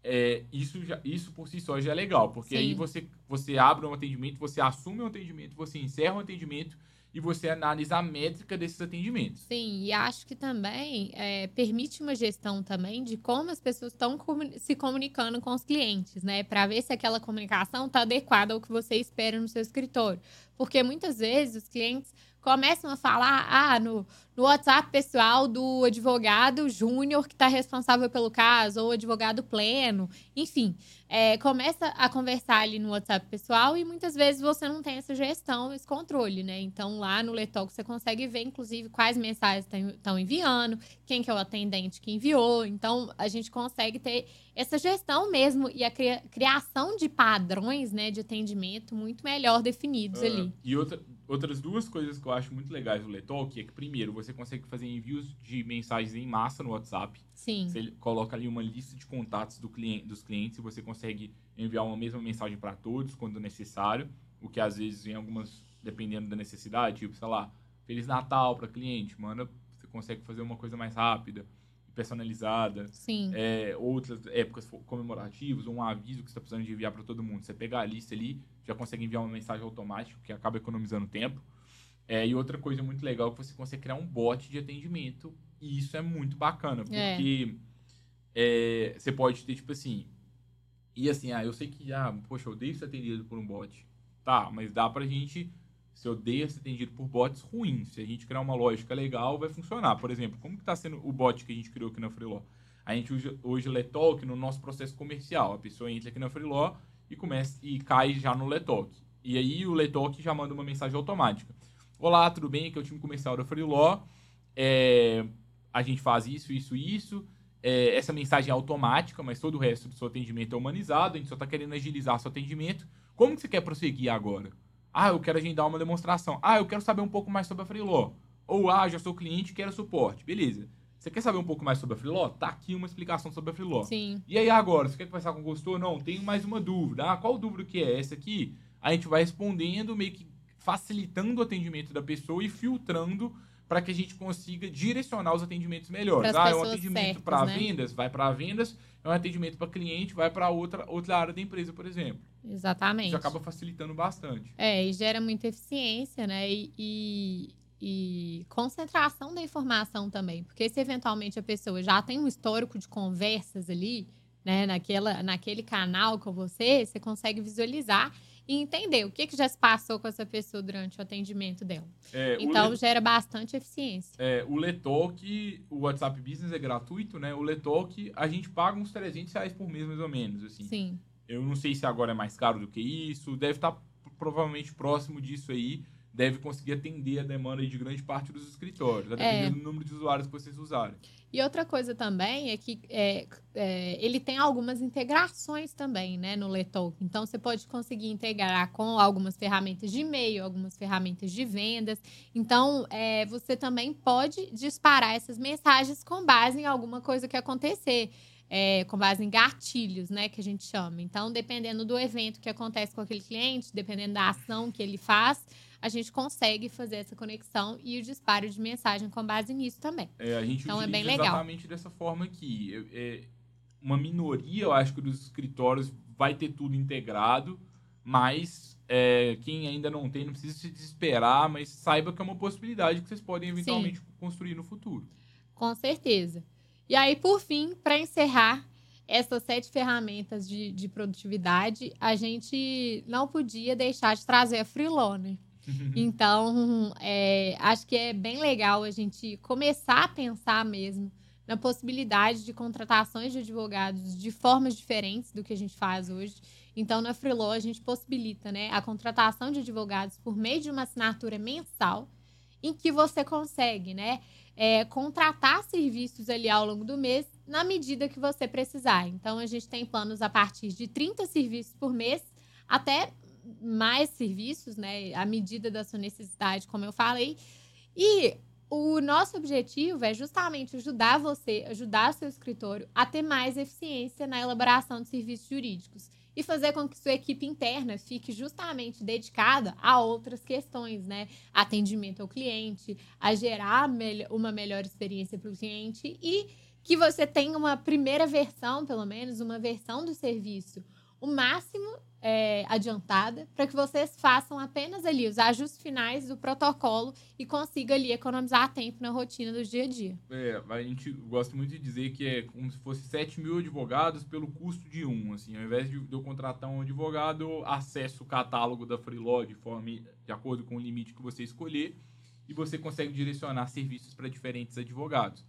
É, isso, já, isso por si só já é legal, porque Sim. aí você, você abre um atendimento, você assume um atendimento, você encerra um atendimento e você analisa a métrica desses atendimentos. Sim, e acho que também é, permite uma gestão também de como as pessoas estão se comunicando com os clientes, né? Para ver se aquela comunicação está adequada ao que você espera no seu escritório. Porque muitas vezes os clientes começam a falar ah, no, no WhatsApp pessoal do advogado júnior que está responsável pelo caso, ou advogado pleno, enfim. É, começa a conversar ali no WhatsApp pessoal e muitas vezes você não tem essa gestão, esse controle, né? Então lá no Letalk você consegue ver, inclusive, quais mensagens estão enviando, quem que é o atendente que enviou. Então a gente consegue ter essa gestão mesmo e a criação de padrões né, de atendimento muito melhor definidos uh, ali. E outra, outras duas coisas que eu acho muito legais do Letalk é que, primeiro, você consegue fazer envios de mensagens em massa no WhatsApp. Sim. Você coloca ali uma lista de contatos do cliente, dos clientes e você consegue enviar uma mesma mensagem para todos quando necessário. O que às vezes em algumas, dependendo da necessidade, tipo, sei lá, Feliz Natal para cliente, manda, você consegue fazer uma coisa mais rápida, personalizada. Sim. É, outras épocas comemorativas, ou um aviso que você está precisando de enviar para todo mundo. Você pegar a lista ali, já consegue enviar uma mensagem automática, que acaba economizando tempo. É, e outra coisa muito legal é que você consegue criar um bot de atendimento. E isso é muito bacana, é. porque é. É, você pode ter, tipo assim. E assim, ah, eu sei que, ah, poxa, eu odeio ser atendido por um bot. Tá, mas dá pra gente. Se odeia ser atendido por bots ruins. Se a gente criar uma lógica legal, vai funcionar. Por exemplo, como que tá sendo o bot que a gente criou aqui na Freeló? A gente usa hoje Letalk no nosso processo comercial. A pessoa entra aqui na Freeló e começa e cai já no Letalk. E aí o Letalk já manda uma mensagem automática. Olá, tudo bem? Aqui é o time comercial da Freeló. É, a gente faz isso, isso, isso. É, essa mensagem é automática, mas todo o resto do seu atendimento é humanizado. A gente só está querendo agilizar seu atendimento. Como que você quer prosseguir agora? Ah, eu quero agendar uma demonstração. Ah, eu quero saber um pouco mais sobre a Freeló. Ou, ah, já sou cliente e quero suporte. Beleza. Você quer saber um pouco mais sobre a Freeló? Tá aqui uma explicação sobre a Freeló. Sim. E aí agora, você quer conversar com o consultor? Não, tenho mais uma dúvida. Ah, qual dúvida que é essa aqui? A gente vai respondendo meio que facilitando o atendimento da pessoa e filtrando para que a gente consiga direcionar os atendimentos melhores. Ah, é um atendimento para né? vendas, vai para vendas, é um atendimento para cliente, vai para outra, outra área da empresa, por exemplo. Exatamente. Isso acaba facilitando bastante. É, e gera muita eficiência, né? E, e, e, concentração da informação também. Porque se eventualmente a pessoa já tem um histórico de conversas ali, né, naquela, naquele canal com você, você consegue visualizar e entender o que, que já se passou com essa pessoa durante o atendimento dela. É, então, Le... gera bastante eficiência. É, o Letalk, o WhatsApp Business é gratuito, né? O Letalk, a gente paga uns 300 reais por mês, mais ou menos, assim. Sim. Eu não sei se agora é mais caro do que isso, deve estar provavelmente próximo disso aí, deve conseguir atender a demanda de grande parte dos escritórios, a depender é. do número de usuários que vocês usarem. E outra coisa também é que é, é, ele tem algumas integrações também, né, no Letalk. Então, você pode conseguir integrar com algumas ferramentas de e-mail, algumas ferramentas de vendas. Então, é, você também pode disparar essas mensagens com base em alguma coisa que acontecer. É, com base em gatilhos, né, que a gente chama. Então, dependendo do evento que acontece com aquele cliente, dependendo da ação que ele faz, a gente consegue fazer essa conexão e o disparo de mensagem com base nisso também. É, a gente então é bem legal. exatamente dessa forma aqui. É, é, uma minoria, eu acho que dos escritórios vai ter tudo integrado, mas é, quem ainda não tem, não precisa se desesperar, mas saiba que é uma possibilidade que vocês podem eventualmente Sim. construir no futuro. Com certeza. E aí, por fim, para encerrar essas sete ferramentas de, de produtividade, a gente não podia deixar de trazer a Freelone. Então, é, acho que é bem legal a gente começar a pensar mesmo na possibilidade de contratações de advogados de formas diferentes do que a gente faz hoje. Então, na Freeló, a gente possibilita né, a contratação de advogados por meio de uma assinatura mensal, em que você consegue né, é, contratar serviços ali ao longo do mês na medida que você precisar. Então, a gente tem planos a partir de 30 serviços por mês até mais serviços, né, à medida da sua necessidade, como eu falei. E o nosso objetivo é justamente ajudar você, ajudar seu escritório a ter mais eficiência na elaboração de serviços jurídicos e fazer com que sua equipe interna fique justamente dedicada a outras questões, né? Atendimento ao cliente, a gerar uma melhor experiência para o cliente e que você tenha uma primeira versão, pelo menos, uma versão do serviço o máximo é, adiantada para que vocês façam apenas ali os ajustes finais do protocolo e consiga ali economizar tempo na rotina do dia a dia. É, a gente gosta muito de dizer que é como se fosse 7 mil advogados pelo custo de um. Assim, ao invés de eu contratar um advogado, eu acesso o catálogo da Freelaw de, forma, de acordo com o limite que você escolher e você consegue direcionar serviços para diferentes advogados.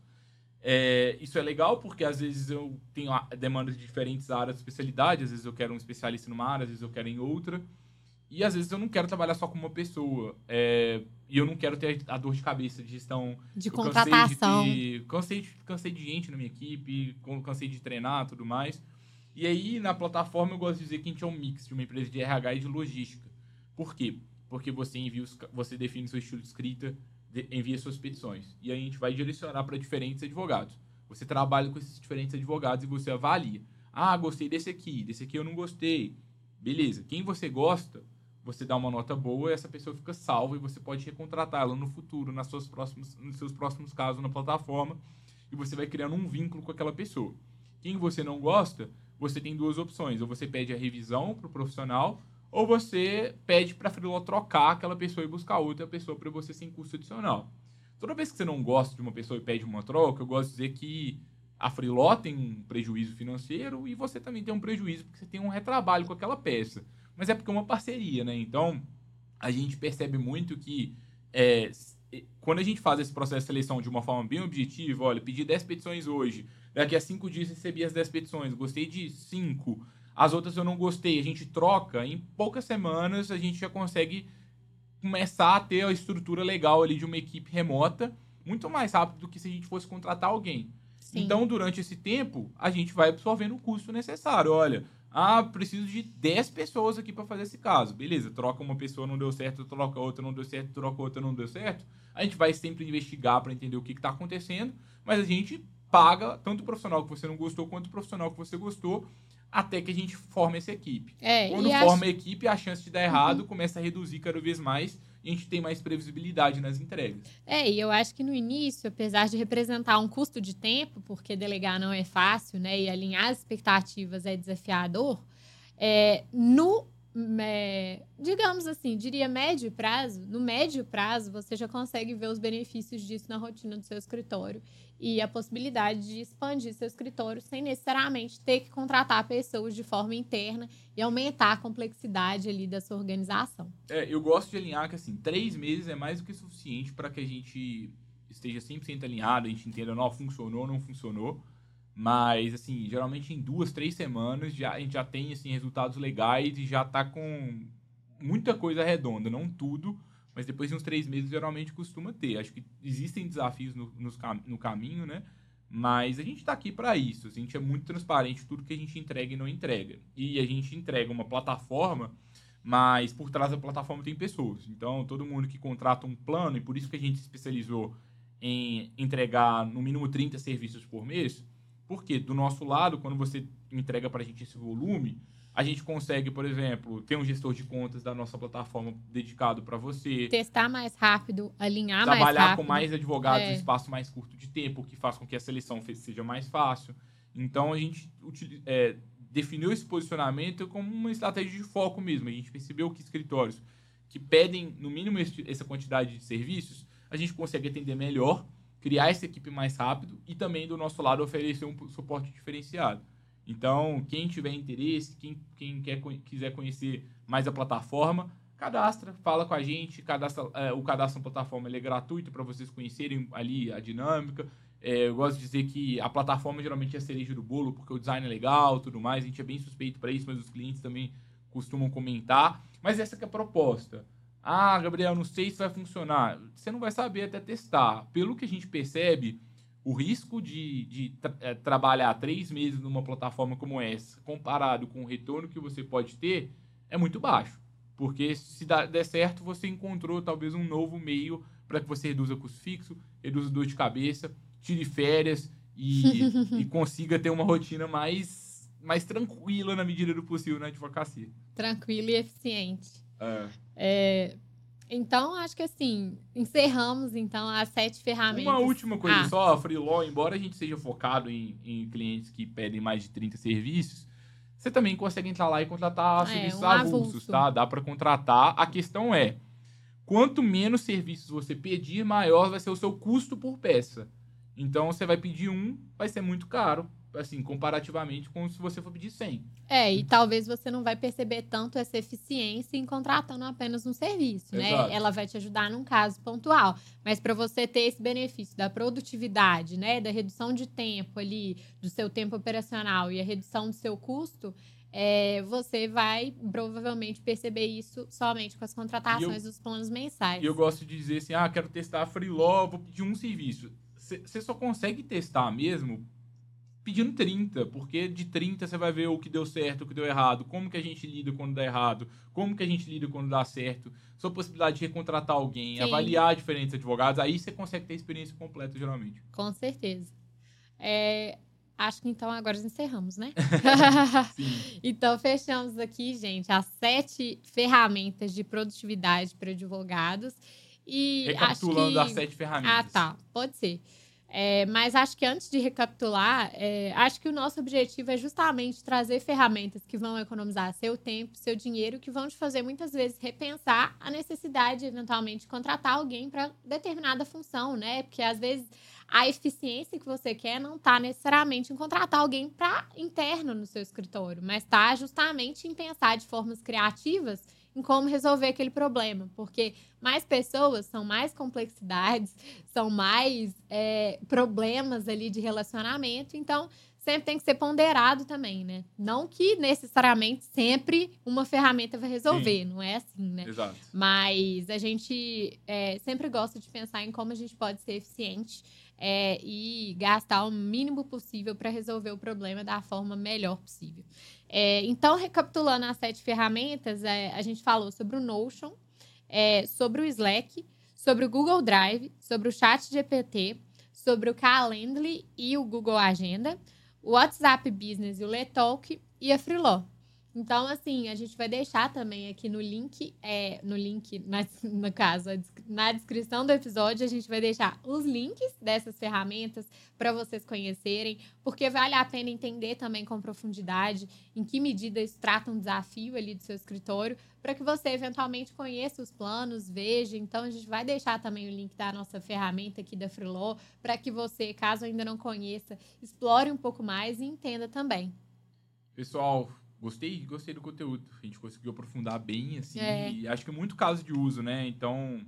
É, isso é legal porque às vezes eu tenho demandas de diferentes áreas de especialidade, às vezes eu quero um especialista numa área, às vezes eu quero em outra. E às vezes eu não quero trabalhar só com uma pessoa. É, e eu não quero ter a dor de cabeça de gestão. De eu contratação. Cansei de, ter, cansei, de, cansei de gente na minha equipe, cansei de treinar tudo mais. E aí, na plataforma, eu gosto de dizer que a gente é um mix de uma empresa de RH e de logística. Por quê? Porque você envia os, você define seu estilo de escrita, envia suas petições. E a gente vai direcionar para diferentes advogados. Você trabalha com esses diferentes advogados e você avalia. Ah, gostei desse aqui, desse aqui eu não gostei. Beleza. Quem você gosta, você dá uma nota boa e essa pessoa fica salva e você pode recontratá-la no futuro, nas suas próximos, nos seus próximos casos na plataforma. E você vai criando um vínculo com aquela pessoa. Quem você não gosta, você tem duas opções. Ou você pede a revisão para o profissional, ou você pede para a Freeló trocar aquela pessoa e buscar outra pessoa para você sem custo adicional. Toda vez que você não gosta de uma pessoa e pede uma troca, eu gosto de dizer que a Freeló tem um prejuízo financeiro e você também tem um prejuízo porque você tem um retrabalho com aquela peça. Mas é porque é uma parceria, né? Então, a gente percebe muito que é, quando a gente faz esse processo de seleção de uma forma bem objetiva, olha, pedi 10 petições hoje, daqui a 5 dias recebi as 10 petições, gostei de 5, as outras eu não gostei. A gente troca, em poucas semanas a gente já consegue começar a ter a estrutura legal ali de uma equipe remota, muito mais rápido do que se a gente fosse contratar alguém. Sim. Então, durante esse tempo, a gente vai absorvendo o custo necessário. Olha, ah, preciso de 10 pessoas aqui para fazer esse caso. Beleza, troca uma pessoa, não deu certo, troca outra, não deu certo, troca outra, não deu certo. A gente vai sempre investigar para entender o que está acontecendo, mas a gente paga tanto o profissional que você não gostou quanto o profissional que você gostou até que a gente forme essa equipe. É, Quando forma a equipe, a chance de dar errado uhum. começa a reduzir cada vez mais e a gente tem mais previsibilidade nas entregas. É, e eu acho que no início, apesar de representar um custo de tempo, porque delegar não é fácil, né, e alinhar as expectativas é desafiador, é, no é, digamos assim, diria médio prazo, no médio prazo você já consegue ver os benefícios disso na rotina do seu escritório e a possibilidade de expandir seu escritório sem necessariamente ter que contratar pessoas de forma interna e aumentar a complexidade ali da sua organização. É, eu gosto de alinhar que assim, três meses é mais do que suficiente para que a gente esteja 100% alinhado, a gente entenda, não, funcionou, ou não funcionou. Mas, assim, geralmente em duas, três semanas já, a gente já tem assim, resultados legais e já está com muita coisa redonda. Não tudo, mas depois de uns três meses geralmente costuma ter. Acho que existem desafios no, no, no caminho, né? Mas a gente está aqui para isso. Assim, a gente é muito transparente tudo que a gente entrega e não entrega. E a gente entrega uma plataforma, mas por trás da plataforma tem pessoas. Então, todo mundo que contrata um plano, e por isso que a gente se especializou em entregar no mínimo 30 serviços por mês, porque do nosso lado, quando você entrega para a gente esse volume, a gente consegue, por exemplo, ter um gestor de contas da nossa plataforma dedicado para você. Testar mais rápido, alinhar mais rápido. Trabalhar com mais advogados é. em espaço mais curto de tempo, que faz com que a seleção seja mais fácil. Então, a gente é, definiu esse posicionamento como uma estratégia de foco mesmo. A gente percebeu que escritórios que pedem, no mínimo, essa quantidade de serviços, a gente consegue atender melhor criar essa equipe mais rápido e também do nosso lado oferecer um suporte diferenciado. Então, quem tiver interesse, quem, quem quer, quiser conhecer mais a plataforma, cadastra, fala com a gente, cadastra, é, o cadastro na plataforma é gratuito para vocês conhecerem ali a dinâmica. É, eu gosto de dizer que a plataforma geralmente é a cereja do bolo, porque o design é legal tudo mais, a gente é bem suspeito para isso, mas os clientes também costumam comentar. Mas essa é a proposta. Ah, Gabriel, não sei se vai funcionar. Você não vai saber até testar. Pelo que a gente percebe, o risco de, de tra é, trabalhar três meses numa plataforma como essa, comparado com o retorno que você pode ter, é muito baixo. Porque se dá, der certo, você encontrou talvez um novo meio para que você reduza custo fixo, reduza dor de cabeça, tire férias e, e consiga ter uma rotina mais, mais tranquila na medida do possível na advocacia. Tranquila e eficiente. É. é. então, acho que assim, encerramos então as sete ferramentas. Uma última coisa ah. só, a Freelaw, embora a gente seja focado em, em clientes que pedem mais de 30 serviços, você também consegue entrar lá e contratar É, serviços um avulsos, avulso. tá? Dá para contratar. A questão é, quanto menos serviços você pedir, maior vai ser o seu custo por peça. Então, você vai pedir um, vai ser muito caro, assim, comparativamente com se você for pedir 100. É, e talvez você não vai perceber tanto essa eficiência em contratando apenas um serviço, né? Exato. Ela vai te ajudar num caso pontual, mas para você ter esse benefício da produtividade, né, da redução de tempo ali, do seu tempo operacional e a redução do seu custo, é, você vai provavelmente perceber isso somente com as contratações dos planos mensais. E eu gosto de dizer assim, ah, quero testar a Freeló, vou pedir um serviço. Você só consegue testar mesmo pedindo 30, porque de 30 você vai ver o que deu certo, o que deu errado, como que a gente lida quando dá errado, como que a gente lida quando dá certo, sua possibilidade de recontratar alguém, Sim. avaliar diferentes advogados, aí você consegue ter a experiência completa, geralmente. Com certeza. É, acho que então agora encerramos, né? Então, fechamos aqui, gente, as sete ferramentas de produtividade para advogados. E Recapitulando acho as que... sete ferramentas. Ah, tá. Pode ser. É, mas acho que antes de recapitular, é, acho que o nosso objetivo é justamente trazer ferramentas que vão economizar seu tempo, seu dinheiro, que vão te fazer muitas vezes repensar a necessidade, eventualmente, de contratar alguém para determinada função, né? Porque às vezes a eficiência que você quer não está necessariamente em contratar alguém para interno no seu escritório, mas está justamente em pensar de formas criativas em como resolver aquele problema, porque mais pessoas são mais complexidades, são mais é, problemas ali de relacionamento, então sempre tem que ser ponderado também, né? Não que necessariamente sempre uma ferramenta vai resolver, não é assim, né? Exato. Mas a gente é, sempre gosta de pensar em como a gente pode ser eficiente é, e gastar o mínimo possível para resolver o problema da forma melhor possível. É, então, recapitulando as sete ferramentas, é, a gente falou sobre o Notion, é, sobre o Slack, sobre o Google Drive, sobre o Chat GPT, sobre o Calendly e o Google Agenda, o WhatsApp Business e o Letalk e a Freeló. Então, assim, a gente vai deixar também aqui no link, é, no link, na, no caso, na descrição do episódio, a gente vai deixar os links dessas ferramentas para vocês conhecerem, porque vale a pena entender também com profundidade em que medida isso trata um desafio ali do seu escritório, para que você eventualmente conheça os planos, veja. Então, a gente vai deixar também o link da nossa ferramenta aqui da Freeló, para que você, caso ainda não conheça, explore um pouco mais e entenda também. Pessoal, gostei, gostei do conteúdo. A gente conseguiu aprofundar bem, assim, É. e acho que é muito caso de uso, né? Então,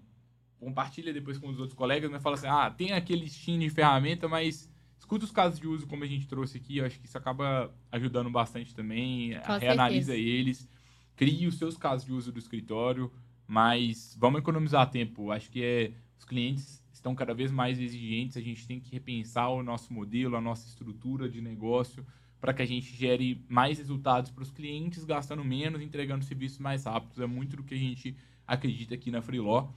compartilha depois com os outros colegas, mas fala assim, ah, tem aquele listinho de ferramenta, mas escuta os casos de uso como a gente trouxe aqui, eu acho que isso acaba ajudando bastante também, Com reanalisa certeza. eles, crie os seus casos de uso do escritório, mas vamos economizar tempo. Acho que é, os clientes estão cada vez mais exigentes, a gente tem que repensar o nosso modelo, a nossa estrutura de negócio, para que a gente gere mais resultados para os clientes, gastando menos, entregando serviços mais rápidos. É muito do que a gente acredita aqui na Freeló.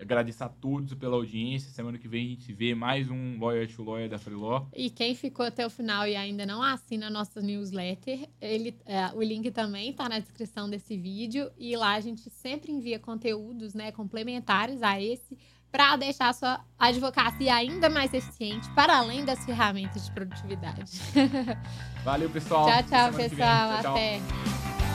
Agradecer a todos pela audiência. Semana que vem a gente vê mais um Lawyer to Lawyer da Freeló. E quem ficou até o final e ainda não assina a nossa newsletter, ele, é, o link também está na descrição desse vídeo. E lá a gente sempre envia conteúdos né, complementares a esse para deixar a sua advocacia ainda mais eficiente, para além das ferramentas de produtividade. Valeu, pessoal. tchau, tchau, pessoal. Tchau, tchau. Até.